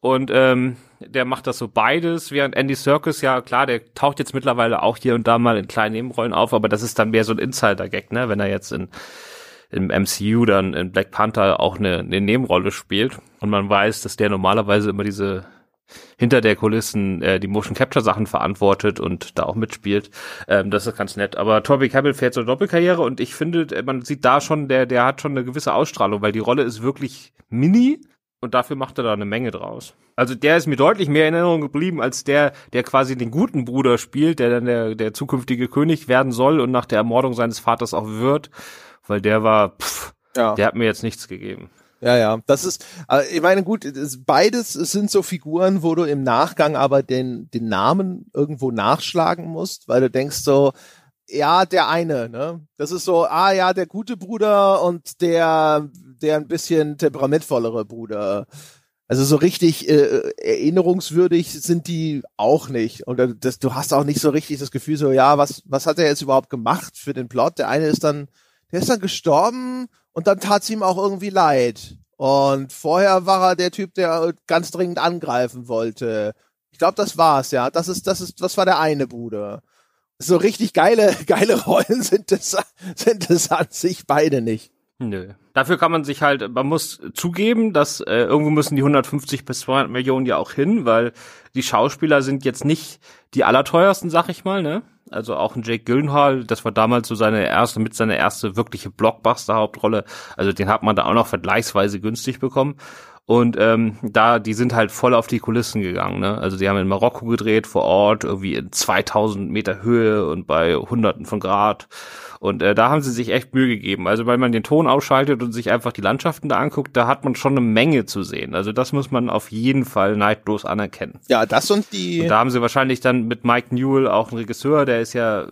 Und ähm, der macht das so beides, während Andy Serkis, ja klar, der taucht jetzt mittlerweile auch hier und da mal in kleinen Nebenrollen auf, aber das ist dann mehr so ein Insider-Gag, ne? Wenn er jetzt in im MCU dann in Black Panther auch eine, eine Nebenrolle spielt und man weiß, dass der normalerweise immer diese hinter der Kulissen äh, die Motion Capture Sachen verantwortet und da auch mitspielt. Ähm, das ist ganz nett. Aber Toby Cabell fährt so eine Doppelkarriere und ich finde, man sieht da schon, der, der hat schon eine gewisse Ausstrahlung, weil die Rolle ist wirklich mini und dafür macht er da eine Menge draus. Also der ist mir deutlich mehr in Erinnerung geblieben als der, der quasi den guten Bruder spielt, der dann der, der zukünftige König werden soll und nach der Ermordung seines Vaters auch wird, weil der war, pff, ja. der hat mir jetzt nichts gegeben. Ja, ja, das ist, äh, ich meine, gut, beides sind so Figuren, wo du im Nachgang aber den, den Namen irgendwo nachschlagen musst, weil du denkst so, ja, der eine, ne? Das ist so, ah ja, der gute Bruder und der, der ein bisschen temperamentvollere Bruder. Also so richtig äh, erinnerungswürdig sind die auch nicht. Und das, du hast auch nicht so richtig das Gefühl, so, ja, was, was hat er jetzt überhaupt gemacht für den Plot? Der eine ist dann, der ist dann gestorben und dann tat es ihm auch irgendwie leid. Und vorher war er der Typ, der ganz dringend angreifen wollte. Ich glaube, das war's, ja. Das ist, das ist, das war der eine Bruder. So richtig geile, geile Rollen sind es, sind es an sich beide nicht. Nö. Dafür kann man sich halt, man muss zugeben, dass äh, irgendwo müssen die 150 bis 200 Millionen ja auch hin, weil die Schauspieler sind jetzt nicht die allerteuersten, sag ich mal, ne? Also auch ein Jake Gyllenhaal, das war damals so seine erste, mit seiner erste wirkliche Blockbuster-Hauptrolle. Also den hat man da auch noch vergleichsweise günstig bekommen. Und ähm, da, die sind halt voll auf die Kulissen gegangen. Ne? Also die haben in Marokko gedreht, vor Ort, irgendwie in 2000 Meter Höhe und bei Hunderten von Grad. Und äh, da haben sie sich echt Mühe gegeben. Also weil man den Ton ausschaltet und sich einfach die Landschaften da anguckt, da hat man schon eine Menge zu sehen. Also das muss man auf jeden Fall neidlos anerkennen. Ja, das und die. Und da haben sie wahrscheinlich dann mit Mike Newell auch einen Regisseur, der ist ja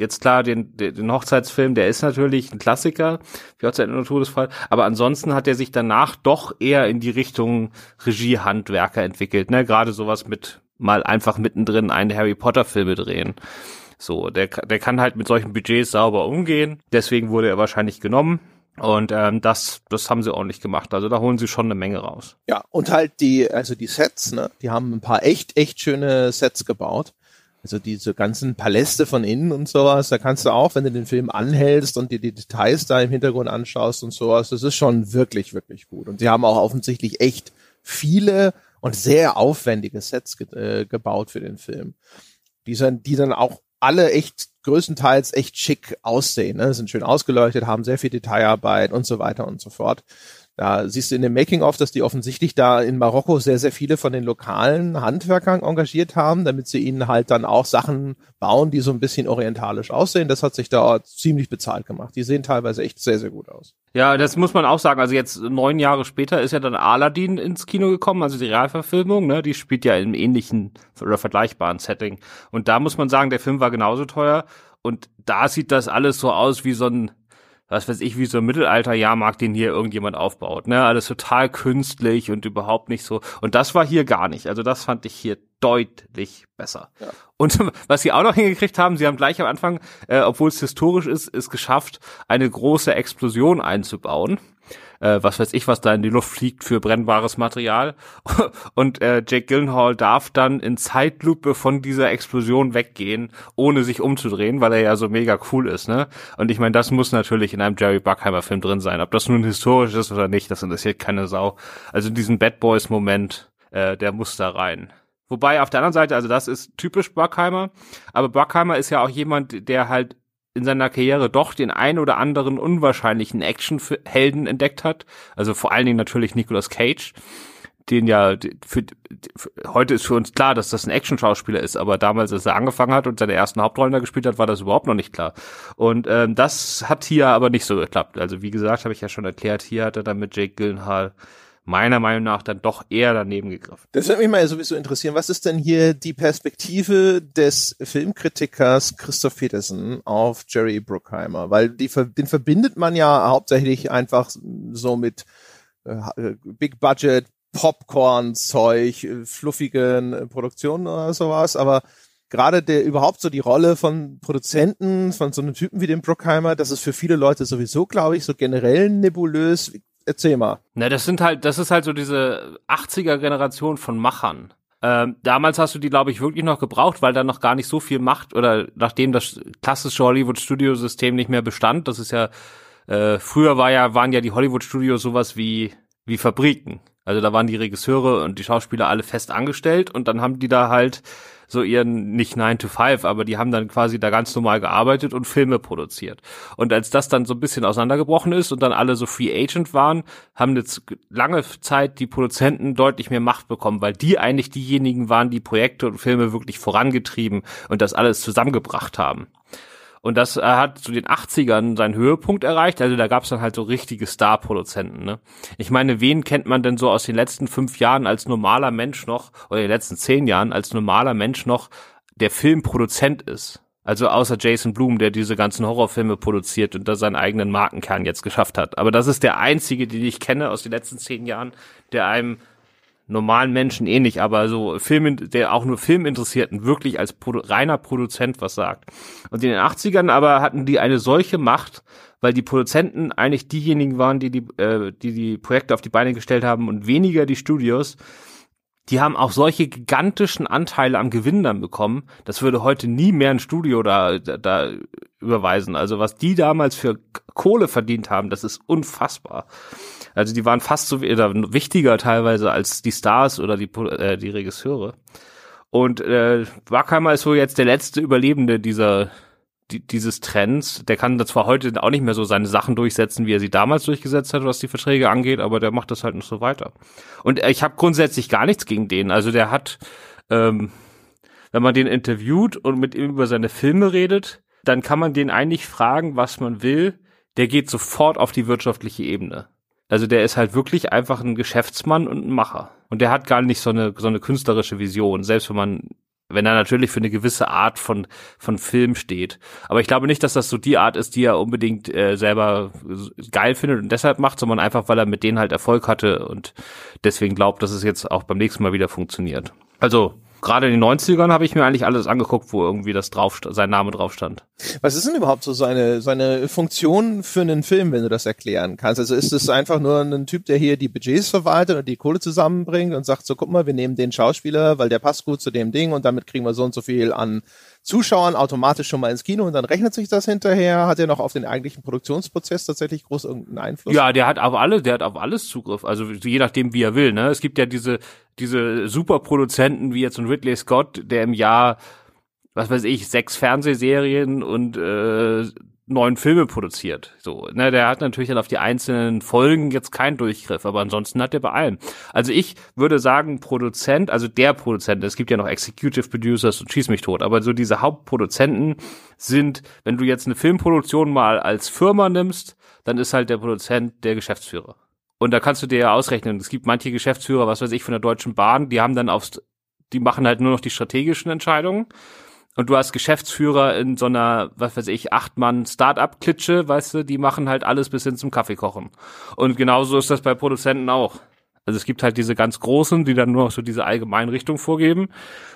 jetzt klar, den, den Hochzeitsfilm, der ist natürlich ein Klassiker, wie Hochzeit und Todesfall, aber ansonsten hat er sich danach doch eher in die Richtung Regiehandwerker entwickelt, ne, gerade sowas mit mal einfach mittendrin einen Harry Potter Filme drehen. So, der, der kann halt mit solchen Budgets sauber umgehen. Deswegen wurde er wahrscheinlich genommen. Und ähm, das, das haben sie ordentlich gemacht. Also da holen sie schon eine Menge raus. Ja, und halt die, also die Sets, ne, die haben ein paar echt, echt schöne Sets gebaut. Also diese ganzen Paläste von innen und sowas, da kannst du auch, wenn du den Film anhältst und dir die Details da im Hintergrund anschaust und sowas, das ist schon wirklich, wirklich gut. Und sie haben auch offensichtlich echt viele und sehr aufwendige Sets ge äh, gebaut für den Film. Die, sind, die dann auch alle echt größtenteils echt schick aussehen, ne? sind schön ausgeleuchtet, haben sehr viel Detailarbeit und so weiter und so fort. Da siehst du in dem Making-of, dass die offensichtlich da in Marokko sehr, sehr viele von den lokalen Handwerkern engagiert haben, damit sie ihnen halt dann auch Sachen bauen, die so ein bisschen orientalisch aussehen. Das hat sich da ziemlich bezahlt gemacht. Die sehen teilweise echt sehr, sehr gut aus. Ja, das muss man auch sagen. Also jetzt neun Jahre später ist ja dann Aladdin ins Kino gekommen, also die Realverfilmung, ne? Die spielt ja im ähnlichen oder vergleichbaren Setting. Und da muss man sagen, der Film war genauso teuer. Und da sieht das alles so aus wie so ein was weiß ich, wie so ein Mittelalter-Jahrmarkt, den hier irgendjemand aufbaut. Ne? Alles total künstlich und überhaupt nicht so. Und das war hier gar nicht. Also das fand ich hier deutlich besser. Ja. Und was sie auch noch hingekriegt haben, sie haben gleich am Anfang, äh, obwohl es historisch ist, es geschafft, eine große Explosion einzubauen äh, was weiß ich, was da in die Luft fliegt für brennbares Material. Und äh, Jake Gyllenhaal darf dann in Zeitlupe von dieser Explosion weggehen, ohne sich umzudrehen, weil er ja so mega cool ist, ne? Und ich meine, das muss natürlich in einem Jerry Buckheimer Film drin sein. Ob das nun historisch ist oder nicht, das interessiert keine Sau. Also diesen Bad Boys Moment, äh, der muss da rein. Wobei auf der anderen Seite, also das ist typisch Buckheimer, aber Buckheimer ist ja auch jemand, der halt in seiner Karriere doch den ein oder anderen unwahrscheinlichen Actionhelden entdeckt hat. Also vor allen Dingen natürlich Nicolas Cage, den ja für, für, heute ist für uns klar, dass das ein Action-Schauspieler ist, aber damals, als er angefangen hat und seine ersten Hauptrollen da gespielt hat, war das überhaupt noch nicht klar. Und ähm, das hat hier aber nicht so geklappt. Also wie gesagt, habe ich ja schon erklärt, hier hat er dann mit Jake Gyllenhaal meiner Meinung nach dann doch eher daneben gegriffen. Das würde mich mal sowieso interessieren. Was ist denn hier die Perspektive des Filmkritikers Christoph Petersen auf Jerry Bruckheimer? Weil die, den verbindet man ja hauptsächlich einfach so mit äh, Big Budget, Popcorn-Zeug, äh, fluffigen äh, Produktionen oder sowas, aber gerade der überhaupt so die Rolle von Produzenten, von so einem Typen wie dem Bruckheimer, das ist für viele Leute sowieso, glaube ich, so generell nebulös. Erzähl mal. Na, das sind halt, das ist halt so diese 80er Generation von Machern. Ähm, damals hast du die, glaube ich, wirklich noch gebraucht, weil da noch gar nicht so viel Macht oder nachdem das klassische Hollywood-Studio-System nicht mehr bestand, das ist ja, äh, früher war ja, waren ja die Hollywood-Studios sowas wie, wie Fabriken. Also da waren die Regisseure und die Schauspieler alle fest angestellt und dann haben die da halt so ihren, nicht 9 to 5, aber die haben dann quasi da ganz normal gearbeitet und Filme produziert. Und als das dann so ein bisschen auseinandergebrochen ist und dann alle so Free Agent waren, haben jetzt lange Zeit die Produzenten deutlich mehr Macht bekommen, weil die eigentlich diejenigen waren, die Projekte und Filme wirklich vorangetrieben und das alles zusammengebracht haben. Und das äh, hat zu den 80ern seinen Höhepunkt erreicht. Also da gab es dann halt so richtige Star-Produzenten. Ne? Ich meine, wen kennt man denn so aus den letzten fünf Jahren als normaler Mensch noch, oder den letzten zehn Jahren als normaler Mensch noch, der Filmproduzent ist? Also außer Jason Blum, der diese ganzen Horrorfilme produziert und da seinen eigenen Markenkern jetzt geschafft hat. Aber das ist der einzige, den ich kenne aus den letzten zehn Jahren, der einem normalen Menschen ähnlich, aber so Film, der auch nur Filminteressierten wirklich als Produ reiner Produzent was sagt. Und in den 80ern aber hatten die eine solche Macht, weil die Produzenten eigentlich diejenigen waren, die die, äh, die, die Projekte auf die Beine gestellt haben und weniger die Studios. Die haben auch solche gigantischen Anteile am Gewinn dann bekommen. Das würde heute nie mehr ein Studio da, da, da überweisen. Also was die damals für Kohle verdient haben, das ist unfassbar. Also die waren fast so oder wichtiger teilweise als die Stars oder die, äh, die Regisseure. Und äh, Wackheimer ist wohl jetzt der letzte Überlebende dieser die, dieses Trends. Der kann zwar heute auch nicht mehr so seine Sachen durchsetzen, wie er sie damals durchgesetzt hat, was die Verträge angeht, aber der macht das halt noch so weiter. Und ich habe grundsätzlich gar nichts gegen den. Also der hat, ähm, wenn man den interviewt und mit ihm über seine Filme redet, dann kann man den eigentlich fragen, was man will. Der geht sofort auf die wirtschaftliche Ebene. Also der ist halt wirklich einfach ein Geschäftsmann und ein Macher. Und der hat gar nicht so eine, so eine künstlerische Vision, selbst wenn man, wenn er natürlich für eine gewisse Art von, von Film steht. Aber ich glaube nicht, dass das so die Art ist, die er unbedingt äh, selber geil findet und deshalb macht, sondern einfach, weil er mit denen halt Erfolg hatte und deswegen glaubt, dass es jetzt auch beim nächsten Mal wieder funktioniert. Also, gerade in den 90ern habe ich mir eigentlich alles angeguckt, wo irgendwie das drauf, sein Name drauf stand. Was ist denn überhaupt so seine, seine Funktion für einen Film, wenn du das erklären kannst? Also ist es einfach nur ein Typ, der hier die Budgets verwaltet und die Kohle zusammenbringt und sagt so, guck mal, wir nehmen den Schauspieler, weil der passt gut zu dem Ding und damit kriegen wir so und so viel an Zuschauern automatisch schon mal ins Kino und dann rechnet sich das hinterher. Hat er noch auf den eigentlichen Produktionsprozess tatsächlich groß irgendeinen Einfluss? Ja, der hat auf alle, der hat auf alles Zugriff. Also je nachdem, wie er will. Ne, es gibt ja diese diese Superproduzenten wie jetzt ein Ridley Scott, der im Jahr was weiß ich, sechs Fernsehserien und äh, neun Filme produziert. So, ne, der hat natürlich dann auf die einzelnen Folgen jetzt keinen Durchgriff, aber ansonsten hat er bei allem. Also ich würde sagen, Produzent, also der Produzent, es gibt ja noch Executive Producers und schieß mich tot, aber so diese Hauptproduzenten sind, wenn du jetzt eine Filmproduktion mal als Firma nimmst, dann ist halt der Produzent der Geschäftsführer. Und da kannst du dir ja ausrechnen, es gibt manche Geschäftsführer, was weiß ich, von der Deutschen Bahn, die haben dann aufs, die machen halt nur noch die strategischen Entscheidungen und du hast Geschäftsführer in so einer, was weiß ich, acht Mann Start-up-Klitsche, weißt du, die machen halt alles bis hin zum Kaffee kochen. Und genauso ist das bei Produzenten auch. Also es gibt halt diese ganz Großen, die dann nur noch so diese allgemeine Richtung vorgeben.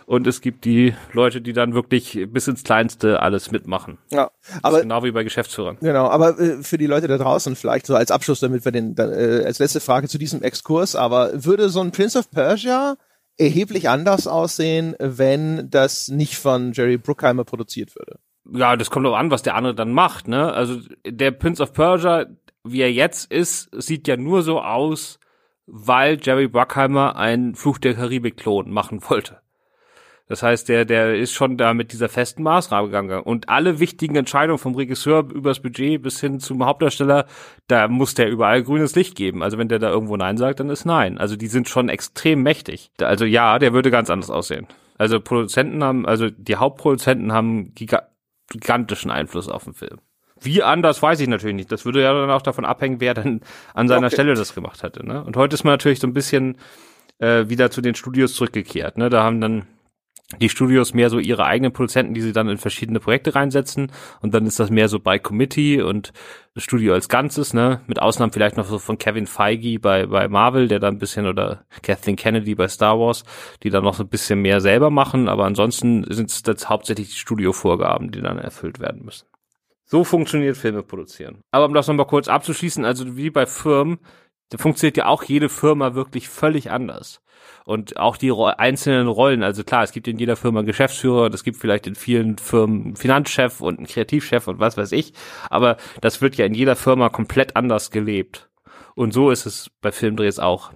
Und es gibt die Leute, die dann wirklich bis ins Kleinste alles mitmachen. Ja, aber genau wie bei Geschäftsführern. Genau, aber äh, für die Leute da draußen vielleicht so als Abschluss, damit wir den äh, als letzte Frage zu diesem Exkurs. Aber würde so ein Prince of Persia erheblich anders aussehen, wenn das nicht von Jerry Bruckheimer produziert würde. Ja, das kommt auch an, was der andere dann macht, ne? Also der Prince of Persia, wie er jetzt ist, sieht ja nur so aus, weil Jerry Bruckheimer einen Fluch der Karibik-Klon machen wollte. Das heißt, der, der ist schon da mit dieser festen Maßnahme gegangen. Und alle wichtigen Entscheidungen vom Regisseur übers Budget bis hin zum Hauptdarsteller, da muss der überall grünes Licht geben. Also wenn der da irgendwo Nein sagt, dann ist Nein. Also die sind schon extrem mächtig. Also ja, der würde ganz anders aussehen. Also Produzenten haben, also die Hauptproduzenten haben gigantischen Einfluss auf den Film. Wie anders, weiß ich natürlich nicht. Das würde ja dann auch davon abhängen, wer dann an seiner okay. Stelle das gemacht hätte. Ne? Und heute ist man natürlich so ein bisschen äh, wieder zu den Studios zurückgekehrt. Ne? Da haben dann die Studios mehr so ihre eigenen Produzenten, die sie dann in verschiedene Projekte reinsetzen und dann ist das mehr so bei Committee und das Studio als Ganzes, ne, mit Ausnahmen vielleicht noch so von Kevin Feige bei bei Marvel, der da ein bisschen oder Kathleen Kennedy bei Star Wars, die dann noch so ein bisschen mehr selber machen, aber ansonsten sind es jetzt hauptsächlich die Studiovorgaben, die dann erfüllt werden müssen. So funktioniert Filme produzieren. Aber um das nochmal kurz abzuschließen, also wie bei Firmen, da funktioniert ja auch jede Firma wirklich völlig anders und auch die ro einzelnen Rollen. Also klar, es gibt in jeder Firma einen Geschäftsführer, es gibt vielleicht in vielen Firmen einen Finanzchef und einen Kreativchef und was weiß ich. Aber das wird ja in jeder Firma komplett anders gelebt. Und so ist es bei Filmdrehs auch.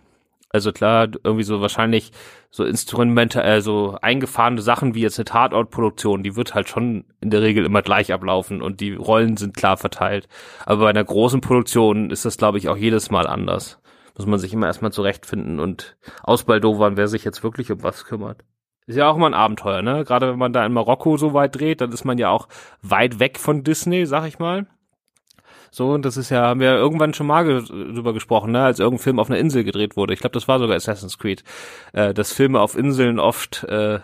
Also klar, irgendwie so wahrscheinlich so Instrumente, äh, so eingefahrene Sachen wie jetzt eine Tatortproduktion, die wird halt schon in der Regel immer gleich ablaufen und die Rollen sind klar verteilt. Aber bei einer großen Produktion ist das, glaube ich, auch jedes Mal anders muss man sich immer erstmal zurechtfinden und ausbaldowern, wer sich jetzt wirklich um was kümmert. Ist ja auch immer ein Abenteuer, ne? Gerade wenn man da in Marokko so weit dreht, dann ist man ja auch weit weg von Disney, sag ich mal. So, und das ist ja, haben wir irgendwann schon mal drüber gesprochen, ne, als irgendein Film auf einer Insel gedreht wurde. Ich glaube, das war sogar Assassin's Creed. Äh, dass Filme auf Inseln oft äh,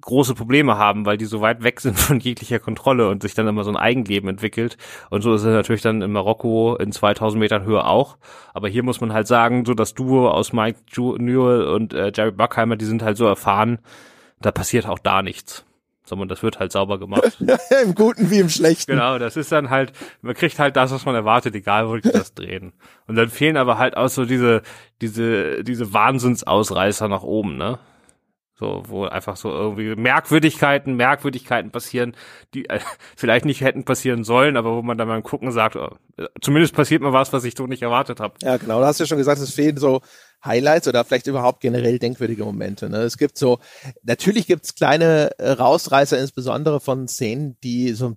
große Probleme haben, weil die so weit weg sind von jeglicher Kontrolle und sich dann immer so ein Eigenleben entwickelt. Und so ist es natürlich dann in Marokko in 2000 Metern Höhe auch. Aber hier muss man halt sagen, so das Duo aus Mike Newell und äh, Jerry Buckheimer, die sind halt so erfahren, da passiert auch da nichts sondern das wird halt sauber gemacht. Im Guten wie im Schlechten. Genau, das ist dann halt, man kriegt halt das, was man erwartet, egal wo die das drehen. Und dann fehlen aber halt auch so diese, diese, diese Wahnsinnsausreißer nach oben, ne? So, wo einfach so irgendwie Merkwürdigkeiten, Merkwürdigkeiten passieren, die äh, vielleicht nicht hätten passieren sollen, aber wo man dann beim Gucken sagt, oh, zumindest passiert mal was, was ich so nicht erwartet habe. Ja, genau. Du hast ja schon gesagt, es fehlen so Highlights oder vielleicht überhaupt generell denkwürdige Momente. Ne? Es gibt so, natürlich gibt's kleine äh, Rausreißer, insbesondere von Szenen, die so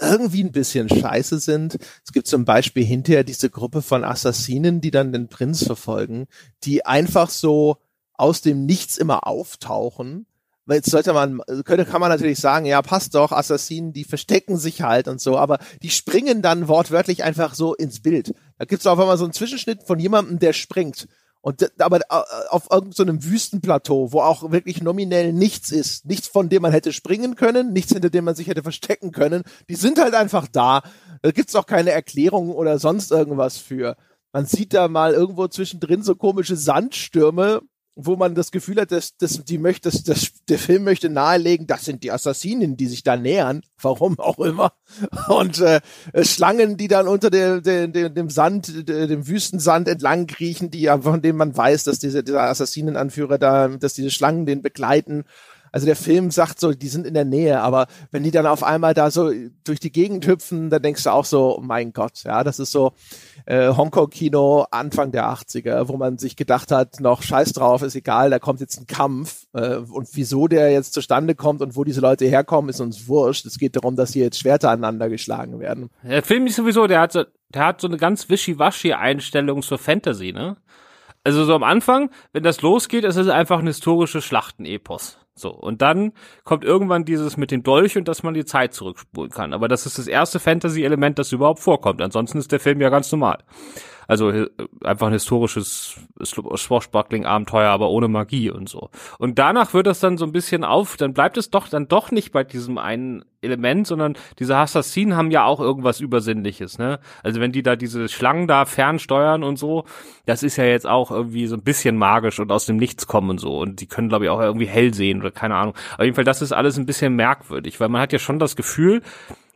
irgendwie ein bisschen scheiße sind. Es gibt zum Beispiel hinterher diese Gruppe von Assassinen, die dann den Prinz verfolgen, die einfach so aus dem Nichts immer auftauchen. Weil jetzt sollte man, könnte, kann man natürlich sagen, ja, passt doch, Assassinen, die verstecken sich halt und so, aber die springen dann wortwörtlich einfach so ins Bild. Da gibt's auf einmal so einen Zwischenschnitt von jemandem, der springt. Und aber äh, auf irgendeinem so Wüstenplateau, wo auch wirklich nominell nichts ist, nichts von dem man hätte springen können, nichts hinter dem man sich hätte verstecken können, die sind halt einfach da. Da gibt's auch keine Erklärung oder sonst irgendwas für. Man sieht da mal irgendwo zwischendrin so komische Sandstürme, wo man das Gefühl hat, dass, dass die möchte, dass, dass der Film möchte nahelegen, das sind die Assassinen, die sich da nähern, warum auch immer. Und äh, Schlangen, die dann unter der, der, der, dem Sand, der, dem Wüstensand entlang kriechen, die von denen man weiß, dass diese, dieser Assassinenanführer da, dass diese Schlangen den begleiten. Also der Film sagt so, die sind in der Nähe, aber wenn die dann auf einmal da so durch die Gegend hüpfen, dann denkst du auch so, oh mein Gott, ja, das ist so äh, Hongkong-Kino Anfang der 80er, wo man sich gedacht hat, noch scheiß drauf, ist egal, da kommt jetzt ein Kampf äh, und wieso der jetzt zustande kommt und wo diese Leute herkommen, ist uns wurscht. Es geht darum, dass hier jetzt Schwerter aneinander geschlagen werden. Der Film ist sowieso, der hat so, der hat so eine ganz wischiwaschi Einstellung zur Fantasy, ne? Also so am Anfang, wenn das losgeht, ist es einfach ein historisches Schlachtenepos. So, und dann kommt irgendwann dieses mit dem Dolch und dass man die Zeit zurückspulen kann. Aber das ist das erste Fantasy-Element, das überhaupt vorkommt. Ansonsten ist der Film ja ganz normal. Also äh, einfach ein historisches Swashbuckling-Abenteuer, aber ohne Magie und so. Und danach wird das dann so ein bisschen auf, dann bleibt es doch dann doch nicht bei diesem einen Element, sondern diese Assassinen haben ja auch irgendwas Übersinnliches, ne? Also wenn die da diese Schlangen da fernsteuern und so, das ist ja jetzt auch irgendwie so ein bisschen magisch und aus dem Nichts kommen und so. Und die können, glaube ich, auch irgendwie hell sehen oder keine Ahnung. Auf jeden Fall, das ist alles ein bisschen merkwürdig, weil man hat ja schon das Gefühl,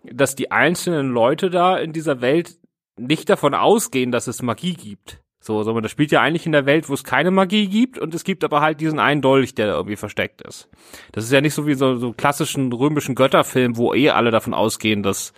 dass die einzelnen Leute da in dieser Welt nicht davon ausgehen, dass es Magie gibt. So, sondern das spielt ja eigentlich in der Welt, wo es keine Magie gibt und es gibt aber halt diesen einen Dolch, der da irgendwie versteckt ist. Das ist ja nicht so wie so, so klassischen römischen Götterfilm, wo eh alle davon ausgehen, dass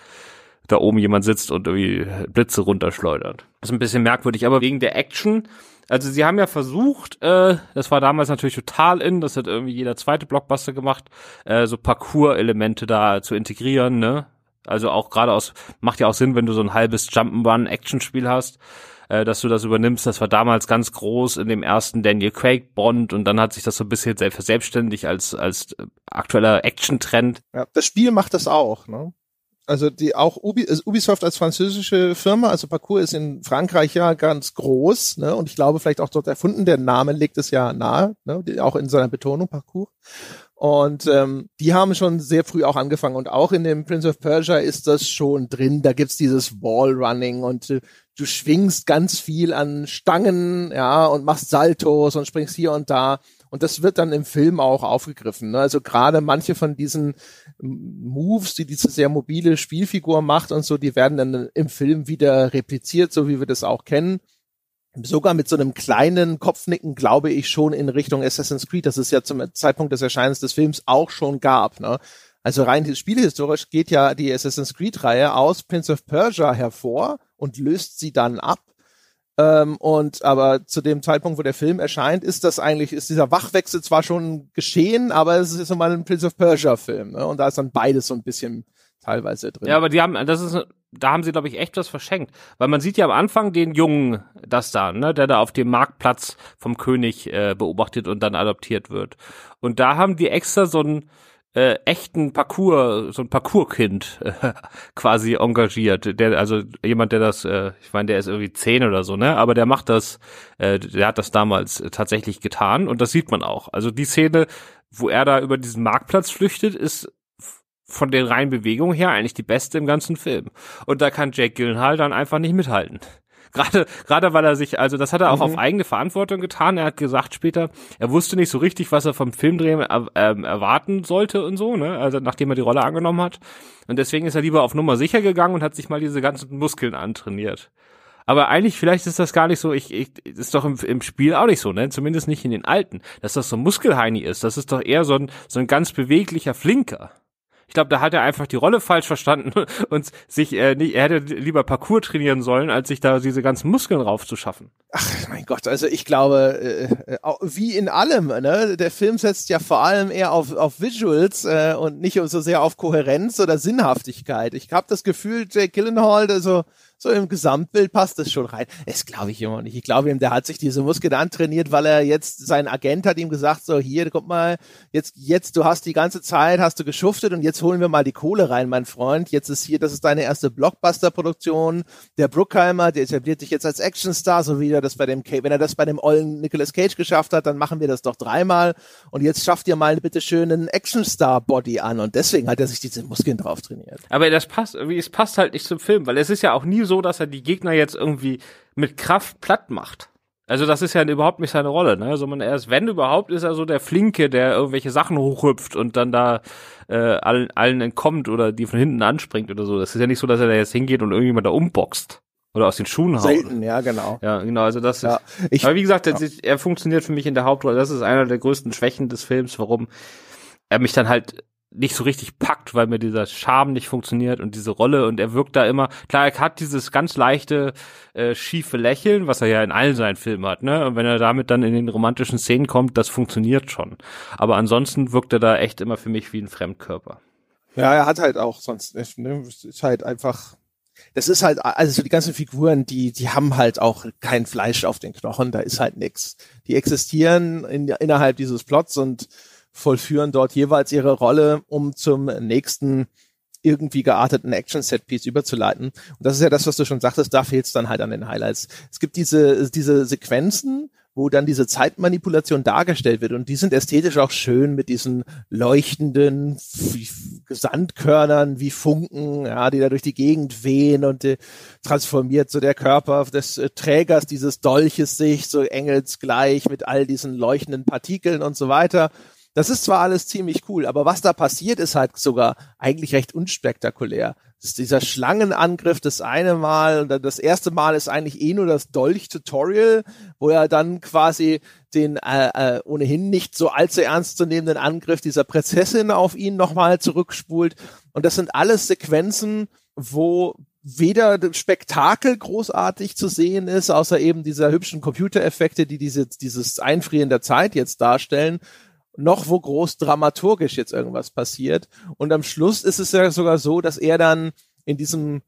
da oben jemand sitzt und irgendwie Blitze runterschleudert. Das ist ein bisschen merkwürdig, aber wegen der Action, also sie haben ja versucht, äh, das war damals natürlich total in, das hat irgendwie jeder zweite Blockbuster gemacht, äh, so Parcours-Elemente da zu integrieren, ne? Also auch gerade aus, macht ja auch Sinn, wenn du so ein halbes Jump'n'Run-Action-Spiel hast, äh, dass du das übernimmst. Das war damals ganz groß in dem ersten Daniel Craig Bond und dann hat sich das so ein bisschen selbstverständlich als, als aktueller Action-Trend. Ja, das Spiel macht das auch, ne? Also die auch Ubi, Ubisoft als französische Firma, also Parcours ist in Frankreich ja ganz groß, ne? Und ich glaube vielleicht auch dort erfunden. Der Name legt es ja nahe, ne? Auch in seiner Betonung Parcours. Und ähm, die haben schon sehr früh auch angefangen. Und auch in dem Prince of Persia ist das schon drin. Da gibt's dieses Wallrunning und äh, du schwingst ganz viel an Stangen, ja, und machst Saltos und springst hier und da. Und das wird dann im Film auch aufgegriffen. Ne? Also gerade manche von diesen Moves, die diese sehr mobile Spielfigur macht und so, die werden dann im Film wieder repliziert, so wie wir das auch kennen sogar mit so einem kleinen Kopfnicken glaube ich schon in Richtung Assassin's Creed, das es ja zum Zeitpunkt des Erscheinens des Films auch schon gab. Ne? Also rein spielhistorisch geht ja die Assassin's Creed-Reihe aus Prince of Persia hervor und löst sie dann ab. Ähm, und aber zu dem Zeitpunkt, wo der Film erscheint, ist das eigentlich, ist dieser Wachwechsel zwar schon geschehen, aber es ist immer ein Prince of Persia-Film. Ne? Und da ist dann beides so ein bisschen teilweise drin. Ja, aber die haben, das ist da haben sie, glaube ich, echt was verschenkt. Weil man sieht ja am Anfang den Jungen, das da, ne, der da auf dem Marktplatz vom König äh, beobachtet und dann adoptiert wird. Und da haben die extra so einen äh, echten Parcours, so ein Parcourskind äh, quasi engagiert. Der, also jemand, der das, äh, ich meine, der ist irgendwie zehn oder so, ne? Aber der macht das, äh, der hat das damals tatsächlich getan und das sieht man auch. Also die Szene, wo er da über diesen Marktplatz flüchtet, ist von den reinen Bewegungen her eigentlich die beste im ganzen Film. Und da kann Jake Gyllenhaal dann einfach nicht mithalten. Gerade, gerade weil er sich, also das hat er auch mhm. auf eigene Verantwortung getan. Er hat gesagt später, er wusste nicht so richtig, was er vom Filmdrehen er, äh, erwarten sollte und so, ne? Also nachdem er die Rolle angenommen hat. Und deswegen ist er lieber auf Nummer sicher gegangen und hat sich mal diese ganzen Muskeln antrainiert. Aber eigentlich, vielleicht ist das gar nicht so, ich, ich ist doch im, im Spiel auch nicht so, ne? Zumindest nicht in den alten, dass das so ein Muskelheini ist. Das ist doch eher so ein, so ein ganz beweglicher Flinker. Ich glaube, da hat er einfach die Rolle falsch verstanden und sich äh, nicht, er hätte lieber Parcours trainieren sollen, als sich da diese ganzen Muskeln raufzuschaffen. Ach mein Gott, also ich glaube, äh, äh wie in allem, ne? Der Film setzt ja vor allem eher auf, auf Visuals äh, und nicht so sehr auf Kohärenz oder Sinnhaftigkeit. Ich habe das Gefühl, Jake Gyllenhaal, also so im Gesamtbild passt das schon rein. Das glaube ich immer nicht. Ich glaube ihm, der hat sich diese Muskeln antrainiert, weil er jetzt, sein Agent hat ihm gesagt, so hier, guck mal, jetzt, jetzt, du hast die ganze Zeit, hast du geschuftet und jetzt holen wir mal die Kohle rein, mein Freund. Jetzt ist hier, das ist deine erste Blockbuster-Produktion. Der Bruckheimer, der etabliert dich jetzt als Actionstar, so wie er das bei dem, wenn er das bei dem ollen Nicolas Cage geschafft hat, dann machen wir das doch dreimal. Und jetzt schafft ihr mal bitte schön einen Actionstar-Body an. Und deswegen hat er sich diese Muskeln drauf trainiert. Aber das passt, irgendwie, es passt halt nicht zum Film, weil es ist ja auch nie so, so, dass er die Gegner jetzt irgendwie mit Kraft platt macht. Also das ist ja überhaupt nicht seine Rolle, ne? Also man erst, wenn überhaupt, ist er so der Flinke, der irgendwelche Sachen hochhüpft und dann da äh, allen, allen entkommt oder die von hinten anspringt oder so. Das ist ja nicht so, dass er da jetzt hingeht und irgendjemand da umboxt. Oder aus den Schuhen haut. Selten, ja, genau. Ja, genau, also das ja, ist. Ich, aber wie gesagt, ja. er funktioniert für mich in der Hauptrolle. Das ist einer der größten Schwächen des Films, warum er mich dann halt nicht so richtig packt, weil mir dieser Charme nicht funktioniert und diese Rolle und er wirkt da immer, klar, er hat dieses ganz leichte, äh, schiefe Lächeln, was er ja in allen seinen Filmen hat, ne? Und wenn er damit dann in den romantischen Szenen kommt, das funktioniert schon. Aber ansonsten wirkt er da echt immer für mich wie ein Fremdkörper. Ja, er hat halt auch sonst, ne, ist halt einfach, das ist halt, also die ganzen Figuren, die, die haben halt auch kein Fleisch auf den Knochen, da ist halt nix. Die existieren in, innerhalb dieses Plots und vollführen dort jeweils ihre Rolle, um zum nächsten irgendwie gearteten Action-Set-Piece überzuleiten. Und das ist ja das, was du schon sagtest, da fehlt es dann halt an den Highlights. Es gibt diese, diese Sequenzen, wo dann diese Zeitmanipulation dargestellt wird. Und die sind ästhetisch auch schön mit diesen leuchtenden Sandkörnern wie Funken, ja, die da durch die Gegend wehen und äh, transformiert so der Körper des äh, Trägers dieses Dolches sich so engelsgleich mit all diesen leuchtenden Partikeln und so weiter. Das ist zwar alles ziemlich cool, aber was da passiert, ist halt sogar eigentlich recht unspektakulär. Das ist dieser Schlangenangriff das eine Mal und das erste Mal ist eigentlich eh nur das Dolch-Tutorial, wo er dann quasi den äh, äh, ohnehin nicht so allzu ernst zu nehmenden Angriff dieser Prinzessin auf ihn nochmal zurückspult. Und das sind alles Sequenzen, wo weder Spektakel großartig zu sehen ist, außer eben dieser hübschen Computereffekte, die diese, dieses Einfrieren der Zeit jetzt darstellen, noch wo groß dramaturgisch jetzt irgendwas passiert. Und am Schluss ist es ja sogar so, dass er dann in diesem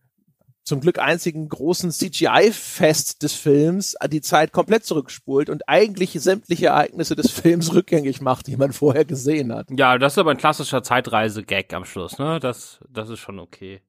zum Glück einzigen großen CGI-Fest des Films die Zeit komplett zurückspult und eigentlich sämtliche Ereignisse des Films rückgängig macht, die man vorher gesehen hat. Ja, das ist aber ein klassischer Zeitreise-Gag am Schluss, ne? Das, das ist schon okay.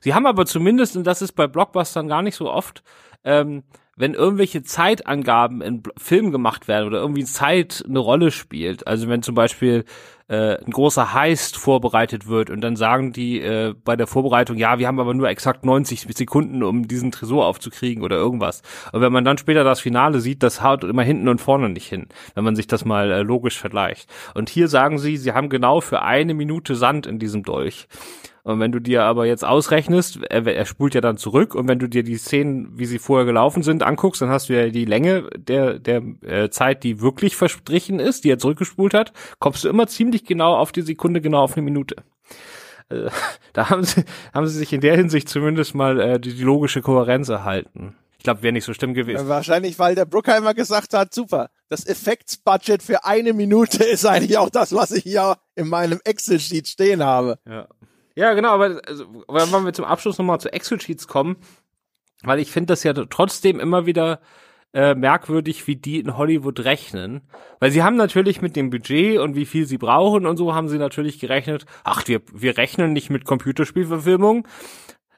Sie haben aber zumindest, und das ist bei Blockbustern gar nicht so oft, ähm, wenn irgendwelche Zeitangaben in Filmen gemacht werden oder irgendwie Zeit eine Rolle spielt, also wenn zum Beispiel äh, ein großer Heist vorbereitet wird und dann sagen die äh, bei der Vorbereitung, ja, wir haben aber nur exakt 90 Sekunden, um diesen Tresor aufzukriegen oder irgendwas. Und wenn man dann später das Finale sieht, das haut immer hinten und vorne nicht hin, wenn man sich das mal äh, logisch vergleicht. Und hier sagen sie, sie haben genau für eine Minute Sand in diesem Dolch. Und wenn du dir aber jetzt ausrechnest, er, er spult ja dann zurück und wenn du dir die Szenen, wie sie vorher gelaufen sind, anguckst, dann hast du ja die Länge der, der äh, Zeit, die wirklich verstrichen ist, die er zurückgespult hat, kommst du immer ziemlich genau auf die Sekunde, genau auf eine Minute. Äh, da haben sie, haben sie sich in der Hinsicht zumindest mal äh, die, die logische Kohärenz erhalten. Ich glaube, wäre nicht so schlimm gewesen. Wahrscheinlich, weil der Bruckheimer gesagt hat, super, das Effektsbudget für eine Minute ist eigentlich auch das, was ich hier in meinem Excel-Sheet stehen habe. Ja. Ja, genau, aber also, wenn wir zum Abschluss nochmal zu Excel-Sheets kommen, weil ich finde das ja trotzdem immer wieder äh, merkwürdig, wie die in Hollywood rechnen. Weil sie haben natürlich mit dem Budget und wie viel sie brauchen und so haben sie natürlich gerechnet, ach, wir, wir rechnen nicht mit Computerspielverfilmung,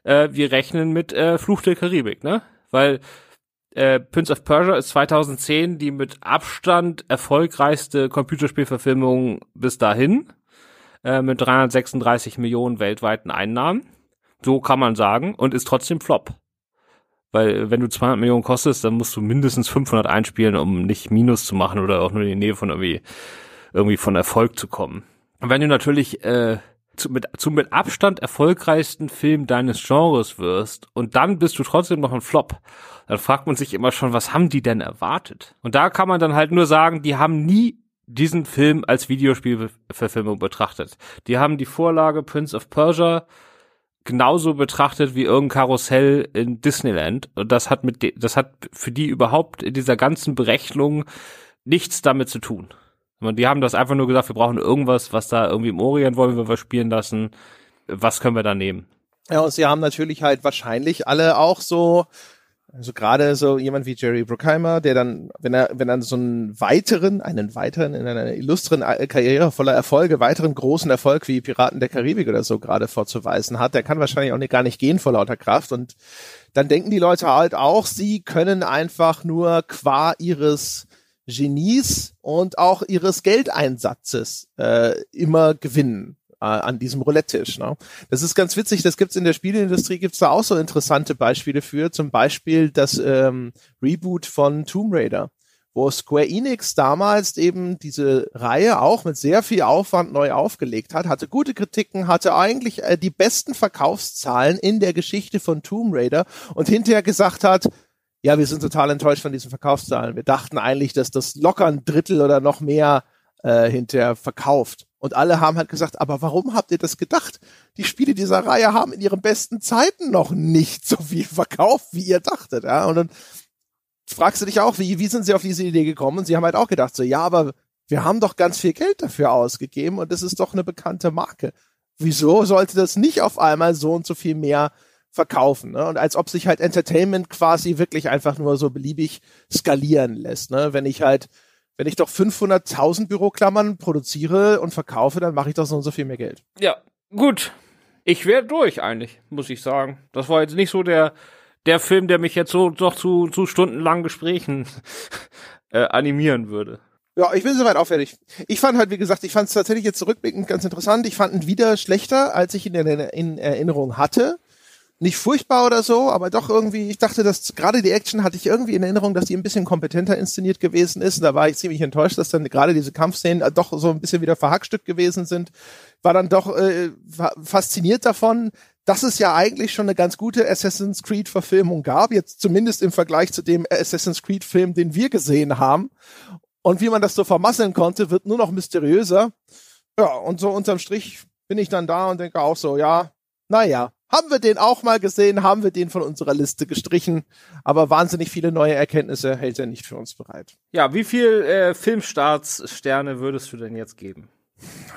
äh, wir rechnen mit äh, Fluch der Karibik, ne? Weil äh, Prince of Persia ist 2010 die mit Abstand erfolgreichste Computerspielverfilmung bis dahin. Äh, mit 336 Millionen weltweiten Einnahmen. So kann man sagen und ist trotzdem Flop. Weil wenn du 200 Millionen kostest, dann musst du mindestens 500 einspielen, um nicht Minus zu machen oder auch nur in die Nähe von irgendwie, irgendwie von Erfolg zu kommen. Und wenn du natürlich äh, zu, mit, zu mit Abstand erfolgreichsten Film deines Genres wirst und dann bist du trotzdem noch ein Flop, dann fragt man sich immer schon, was haben die denn erwartet? Und da kann man dann halt nur sagen, die haben nie diesen Film als Videospielverfilmung betrachtet. Die haben die Vorlage Prince of Persia genauso betrachtet wie irgendein Karussell in Disneyland. Und das hat mit, das hat für die überhaupt in dieser ganzen Berechnung nichts damit zu tun. Die haben das einfach nur gesagt, wir brauchen irgendwas, was da irgendwie im Orient wollen wir spielen lassen. Was können wir da nehmen? Ja, und sie haben natürlich halt wahrscheinlich alle auch so also gerade so jemand wie Jerry Bruckheimer, der dann, wenn er, wenn er so einen weiteren, einen weiteren, in einer illustren Karriere voller Erfolge, weiteren großen Erfolg wie Piraten der Karibik oder so gerade vorzuweisen hat, der kann wahrscheinlich auch nicht, gar nicht gehen vor lauter Kraft. Und dann denken die Leute halt auch, sie können einfach nur qua ihres Genies und auch ihres Geldeinsatzes äh, immer gewinnen äh, an diesem Roulette-Tisch. Ne? Das ist ganz witzig, das gibt's in der Spieleindustrie, gibt's da auch so interessante Beispiele für, zum Beispiel das ähm, Reboot von Tomb Raider wo Square Enix damals eben diese Reihe auch mit sehr viel Aufwand neu aufgelegt hat, hatte gute Kritiken, hatte eigentlich äh, die besten Verkaufszahlen in der Geschichte von Tomb Raider und hinterher gesagt hat, ja, wir sind total enttäuscht von diesen Verkaufszahlen. Wir dachten eigentlich, dass das locker ein Drittel oder noch mehr äh, hinterher verkauft. Und alle haben halt gesagt, aber warum habt ihr das gedacht? Die Spiele dieser Reihe haben in ihren besten Zeiten noch nicht so viel verkauft, wie ihr dachtet. Ja? Und dann fragst du dich auch, wie, wie sind sie auf diese Idee gekommen? Und sie haben halt auch gedacht, so, ja, aber wir haben doch ganz viel Geld dafür ausgegeben und das ist doch eine bekannte Marke. Wieso sollte das nicht auf einmal so und so viel mehr verkaufen? Ne? Und als ob sich halt Entertainment quasi wirklich einfach nur so beliebig skalieren lässt. Ne? Wenn ich halt wenn ich doch 500.000 Büroklammern produziere und verkaufe, dann mache ich doch so und so viel mehr Geld. Ja, gut. Ich wäre durch eigentlich, muss ich sagen. Das war jetzt nicht so der, der Film, der mich jetzt so doch zu, zu stundenlangen Gesprächen äh, animieren würde. Ja, ich bin soweit auch fertig. Ich fand halt, wie gesagt, ich fand es tatsächlich jetzt zurückblickend ganz interessant. Ich fand ihn wieder schlechter, als ich ihn in, in Erinnerung hatte nicht furchtbar oder so, aber doch irgendwie, ich dachte, dass gerade die Action hatte ich irgendwie in Erinnerung, dass die ein bisschen kompetenter inszeniert gewesen ist. Und da war ich ziemlich enttäuscht, dass dann gerade diese Kampfszenen äh, doch so ein bisschen wieder verhackstückt gewesen sind. War dann doch äh, fasziniert davon, dass es ja eigentlich schon eine ganz gute Assassin's Creed Verfilmung gab, jetzt zumindest im Vergleich zu dem Assassin's Creed Film, den wir gesehen haben. Und wie man das so vermasseln konnte, wird nur noch mysteriöser. Ja, und so unterm Strich bin ich dann da und denke auch so, ja, naja, haben wir den auch mal gesehen, haben wir den von unserer Liste gestrichen, aber wahnsinnig viele neue Erkenntnisse hält er nicht für uns bereit. Ja, wie viel äh, Filmstartssterne würdest du denn jetzt geben?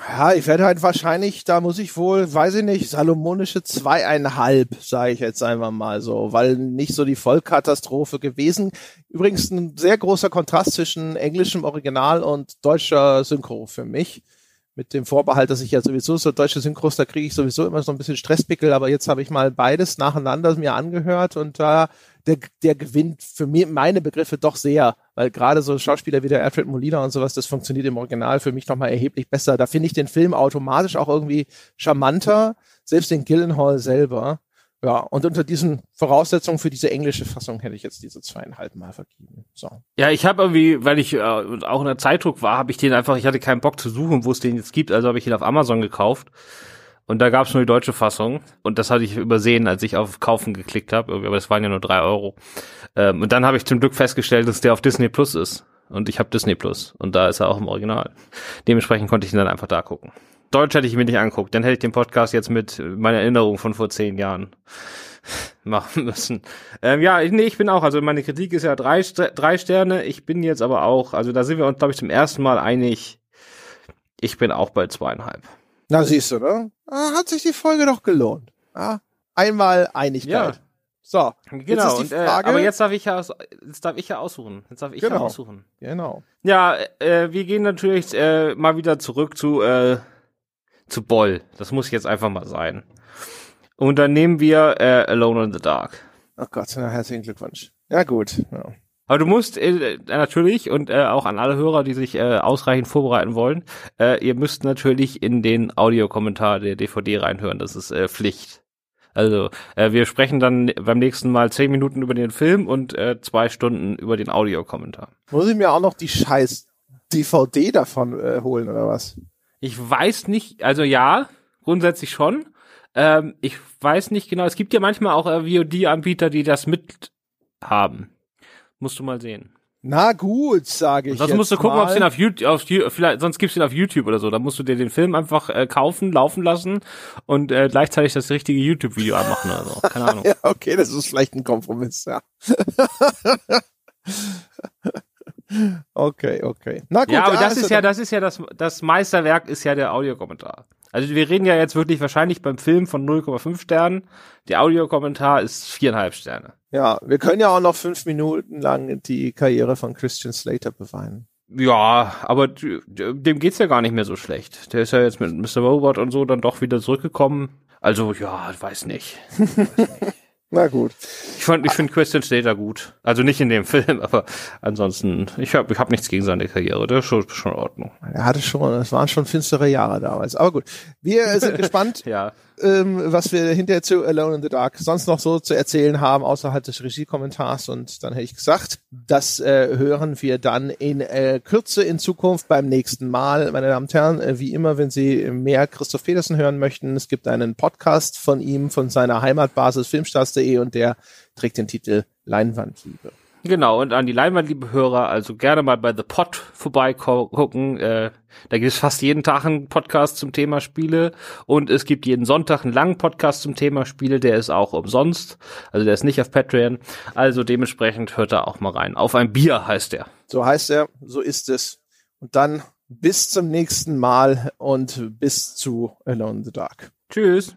Ja, ich werde halt wahrscheinlich, da muss ich wohl, weiß ich nicht, salomonische zweieinhalb, sage ich jetzt einfach mal so, weil nicht so die Vollkatastrophe gewesen. Übrigens ein sehr großer Kontrast zwischen englischem Original und deutscher Synchro für mich mit dem Vorbehalt, dass ich ja sowieso so deutsche Synchros, da kriege ich sowieso immer so ein bisschen Stresspickel, aber jetzt habe ich mal beides nacheinander mir angehört und da der, der gewinnt für mich, meine Begriffe doch sehr, weil gerade so Schauspieler wie der Alfred Molina und sowas, das funktioniert im Original für mich nochmal erheblich besser. Da finde ich den Film automatisch auch irgendwie charmanter, selbst den Gillenhall selber. Ja, und unter diesen Voraussetzungen für diese englische Fassung hätte ich jetzt diese zweieinhalb Mal vergeben. So. Ja, ich habe irgendwie, weil ich äh, auch in der Zeitdruck war, habe ich den einfach, ich hatte keinen Bock zu suchen, wo es den jetzt gibt, also habe ich ihn auf Amazon gekauft. Und da gab es nur die deutsche Fassung. Und das hatte ich übersehen, als ich auf Kaufen geklickt habe. Aber das waren ja nur drei Euro. Ähm, und dann habe ich zum Glück festgestellt, dass der auf Disney Plus ist. Und ich habe Disney Plus. Und da ist er auch im Original. Dementsprechend konnte ich ihn dann einfach da gucken. Deutsch hätte ich mir nicht anguckt. Dann hätte ich den Podcast jetzt mit meiner Erinnerung von vor zehn Jahren machen müssen. Ähm, ja, nee, ich bin auch, also meine Kritik ist ja drei, drei Sterne. Ich bin jetzt aber auch, also da sind wir uns, glaube ich, zum ersten Mal einig. Ich bin auch bei zweieinhalb. Na, siehst du, ne? Ah, hat sich die Folge doch gelohnt. Ja, einmal Einigkeit. Ja. So, genau. Jetzt und, äh, aber jetzt darf ich ja, jetzt darf ich ja aussuchen. Jetzt darf ich genau. ja aussuchen. Genau. Ja, äh, wir gehen natürlich äh, mal wieder zurück zu äh, zu Boll. Das muss jetzt einfach mal sein. Und dann nehmen wir äh, Alone in the Dark. Ach Gott, na, herzlichen Glückwunsch. Ja, gut. Ja. Aber du musst äh, natürlich und äh, auch an alle Hörer, die sich äh, ausreichend vorbereiten wollen, äh, ihr müsst natürlich in den Audiokommentar der DVD reinhören. Das ist äh, Pflicht. Also äh, wir sprechen dann beim nächsten Mal zehn Minuten über den Film und äh, zwei Stunden über den Audiokommentar. Muss ich mir auch noch die scheiß DVD davon äh, holen oder was? Ich weiß nicht, also ja, grundsätzlich schon. Ähm, ich weiß nicht genau. Es gibt ja manchmal auch äh, VOD-Anbieter, die das mit haben. Musst du mal sehen. Na gut, sage ich. Sonst musst du gucken, ob es den auf YouTube, auf, vielleicht, sonst gibt's den auf YouTube oder so. Da musst du dir den Film einfach äh, kaufen, laufen lassen und äh, gleichzeitig das richtige YouTube-Video abmachen oder so. Keine Ahnung. ja, okay, das ist vielleicht ein Kompromiss, ja. Okay, okay. Na gut, ja, aber das ist ja, das ist ja das, das Meisterwerk ist ja der Audiokommentar. Also wir reden ja jetzt wirklich wahrscheinlich beim Film von 0,5 Sternen. Der Audiokommentar ist viereinhalb Sterne. Ja, wir können ja auch noch fünf Minuten lang die Karriere von Christian Slater beweinen. Ja, aber dem geht's ja gar nicht mehr so schlecht. Der ist ja jetzt mit Mr. Robot und so dann doch wieder zurückgekommen. Also ja, weiß nicht. Weiß nicht. Na gut. Ich fand, ich finde Christian Slater gut. Also nicht in dem Film, aber ansonsten, ich habe ich hab nichts gegen seine Karriere. Der ist schon, schon in Ordnung. Er hatte schon, es waren schon finstere Jahre damals. Aber gut. Wir sind gespannt, ja. Ähm, was wir hinterher zu Alone in the Dark sonst noch so zu erzählen haben, außerhalb des Regiekommentars. Und dann hätte ich gesagt, das äh, hören wir dann in äh, Kürze in Zukunft beim nächsten Mal. Meine Damen und Herren, äh, wie immer, wenn Sie mehr Christoph Petersen hören möchten, es gibt einen Podcast von ihm, von seiner Heimatbasis Filmstars.de und der trägt den Titel Leinwandliebe. Genau, und an die Leinwand, liebe Hörer, also gerne mal bei The Pod vorbeigucken. Äh, da gibt es fast jeden Tag einen Podcast zum Thema Spiele und es gibt jeden Sonntag einen langen Podcast zum Thema Spiele, der ist auch umsonst. Also der ist nicht auf Patreon. Also dementsprechend hört da auch mal rein. Auf ein Bier heißt der. So heißt er, so ist es. Und dann bis zum nächsten Mal und bis zu Alone in the Dark. Tschüss.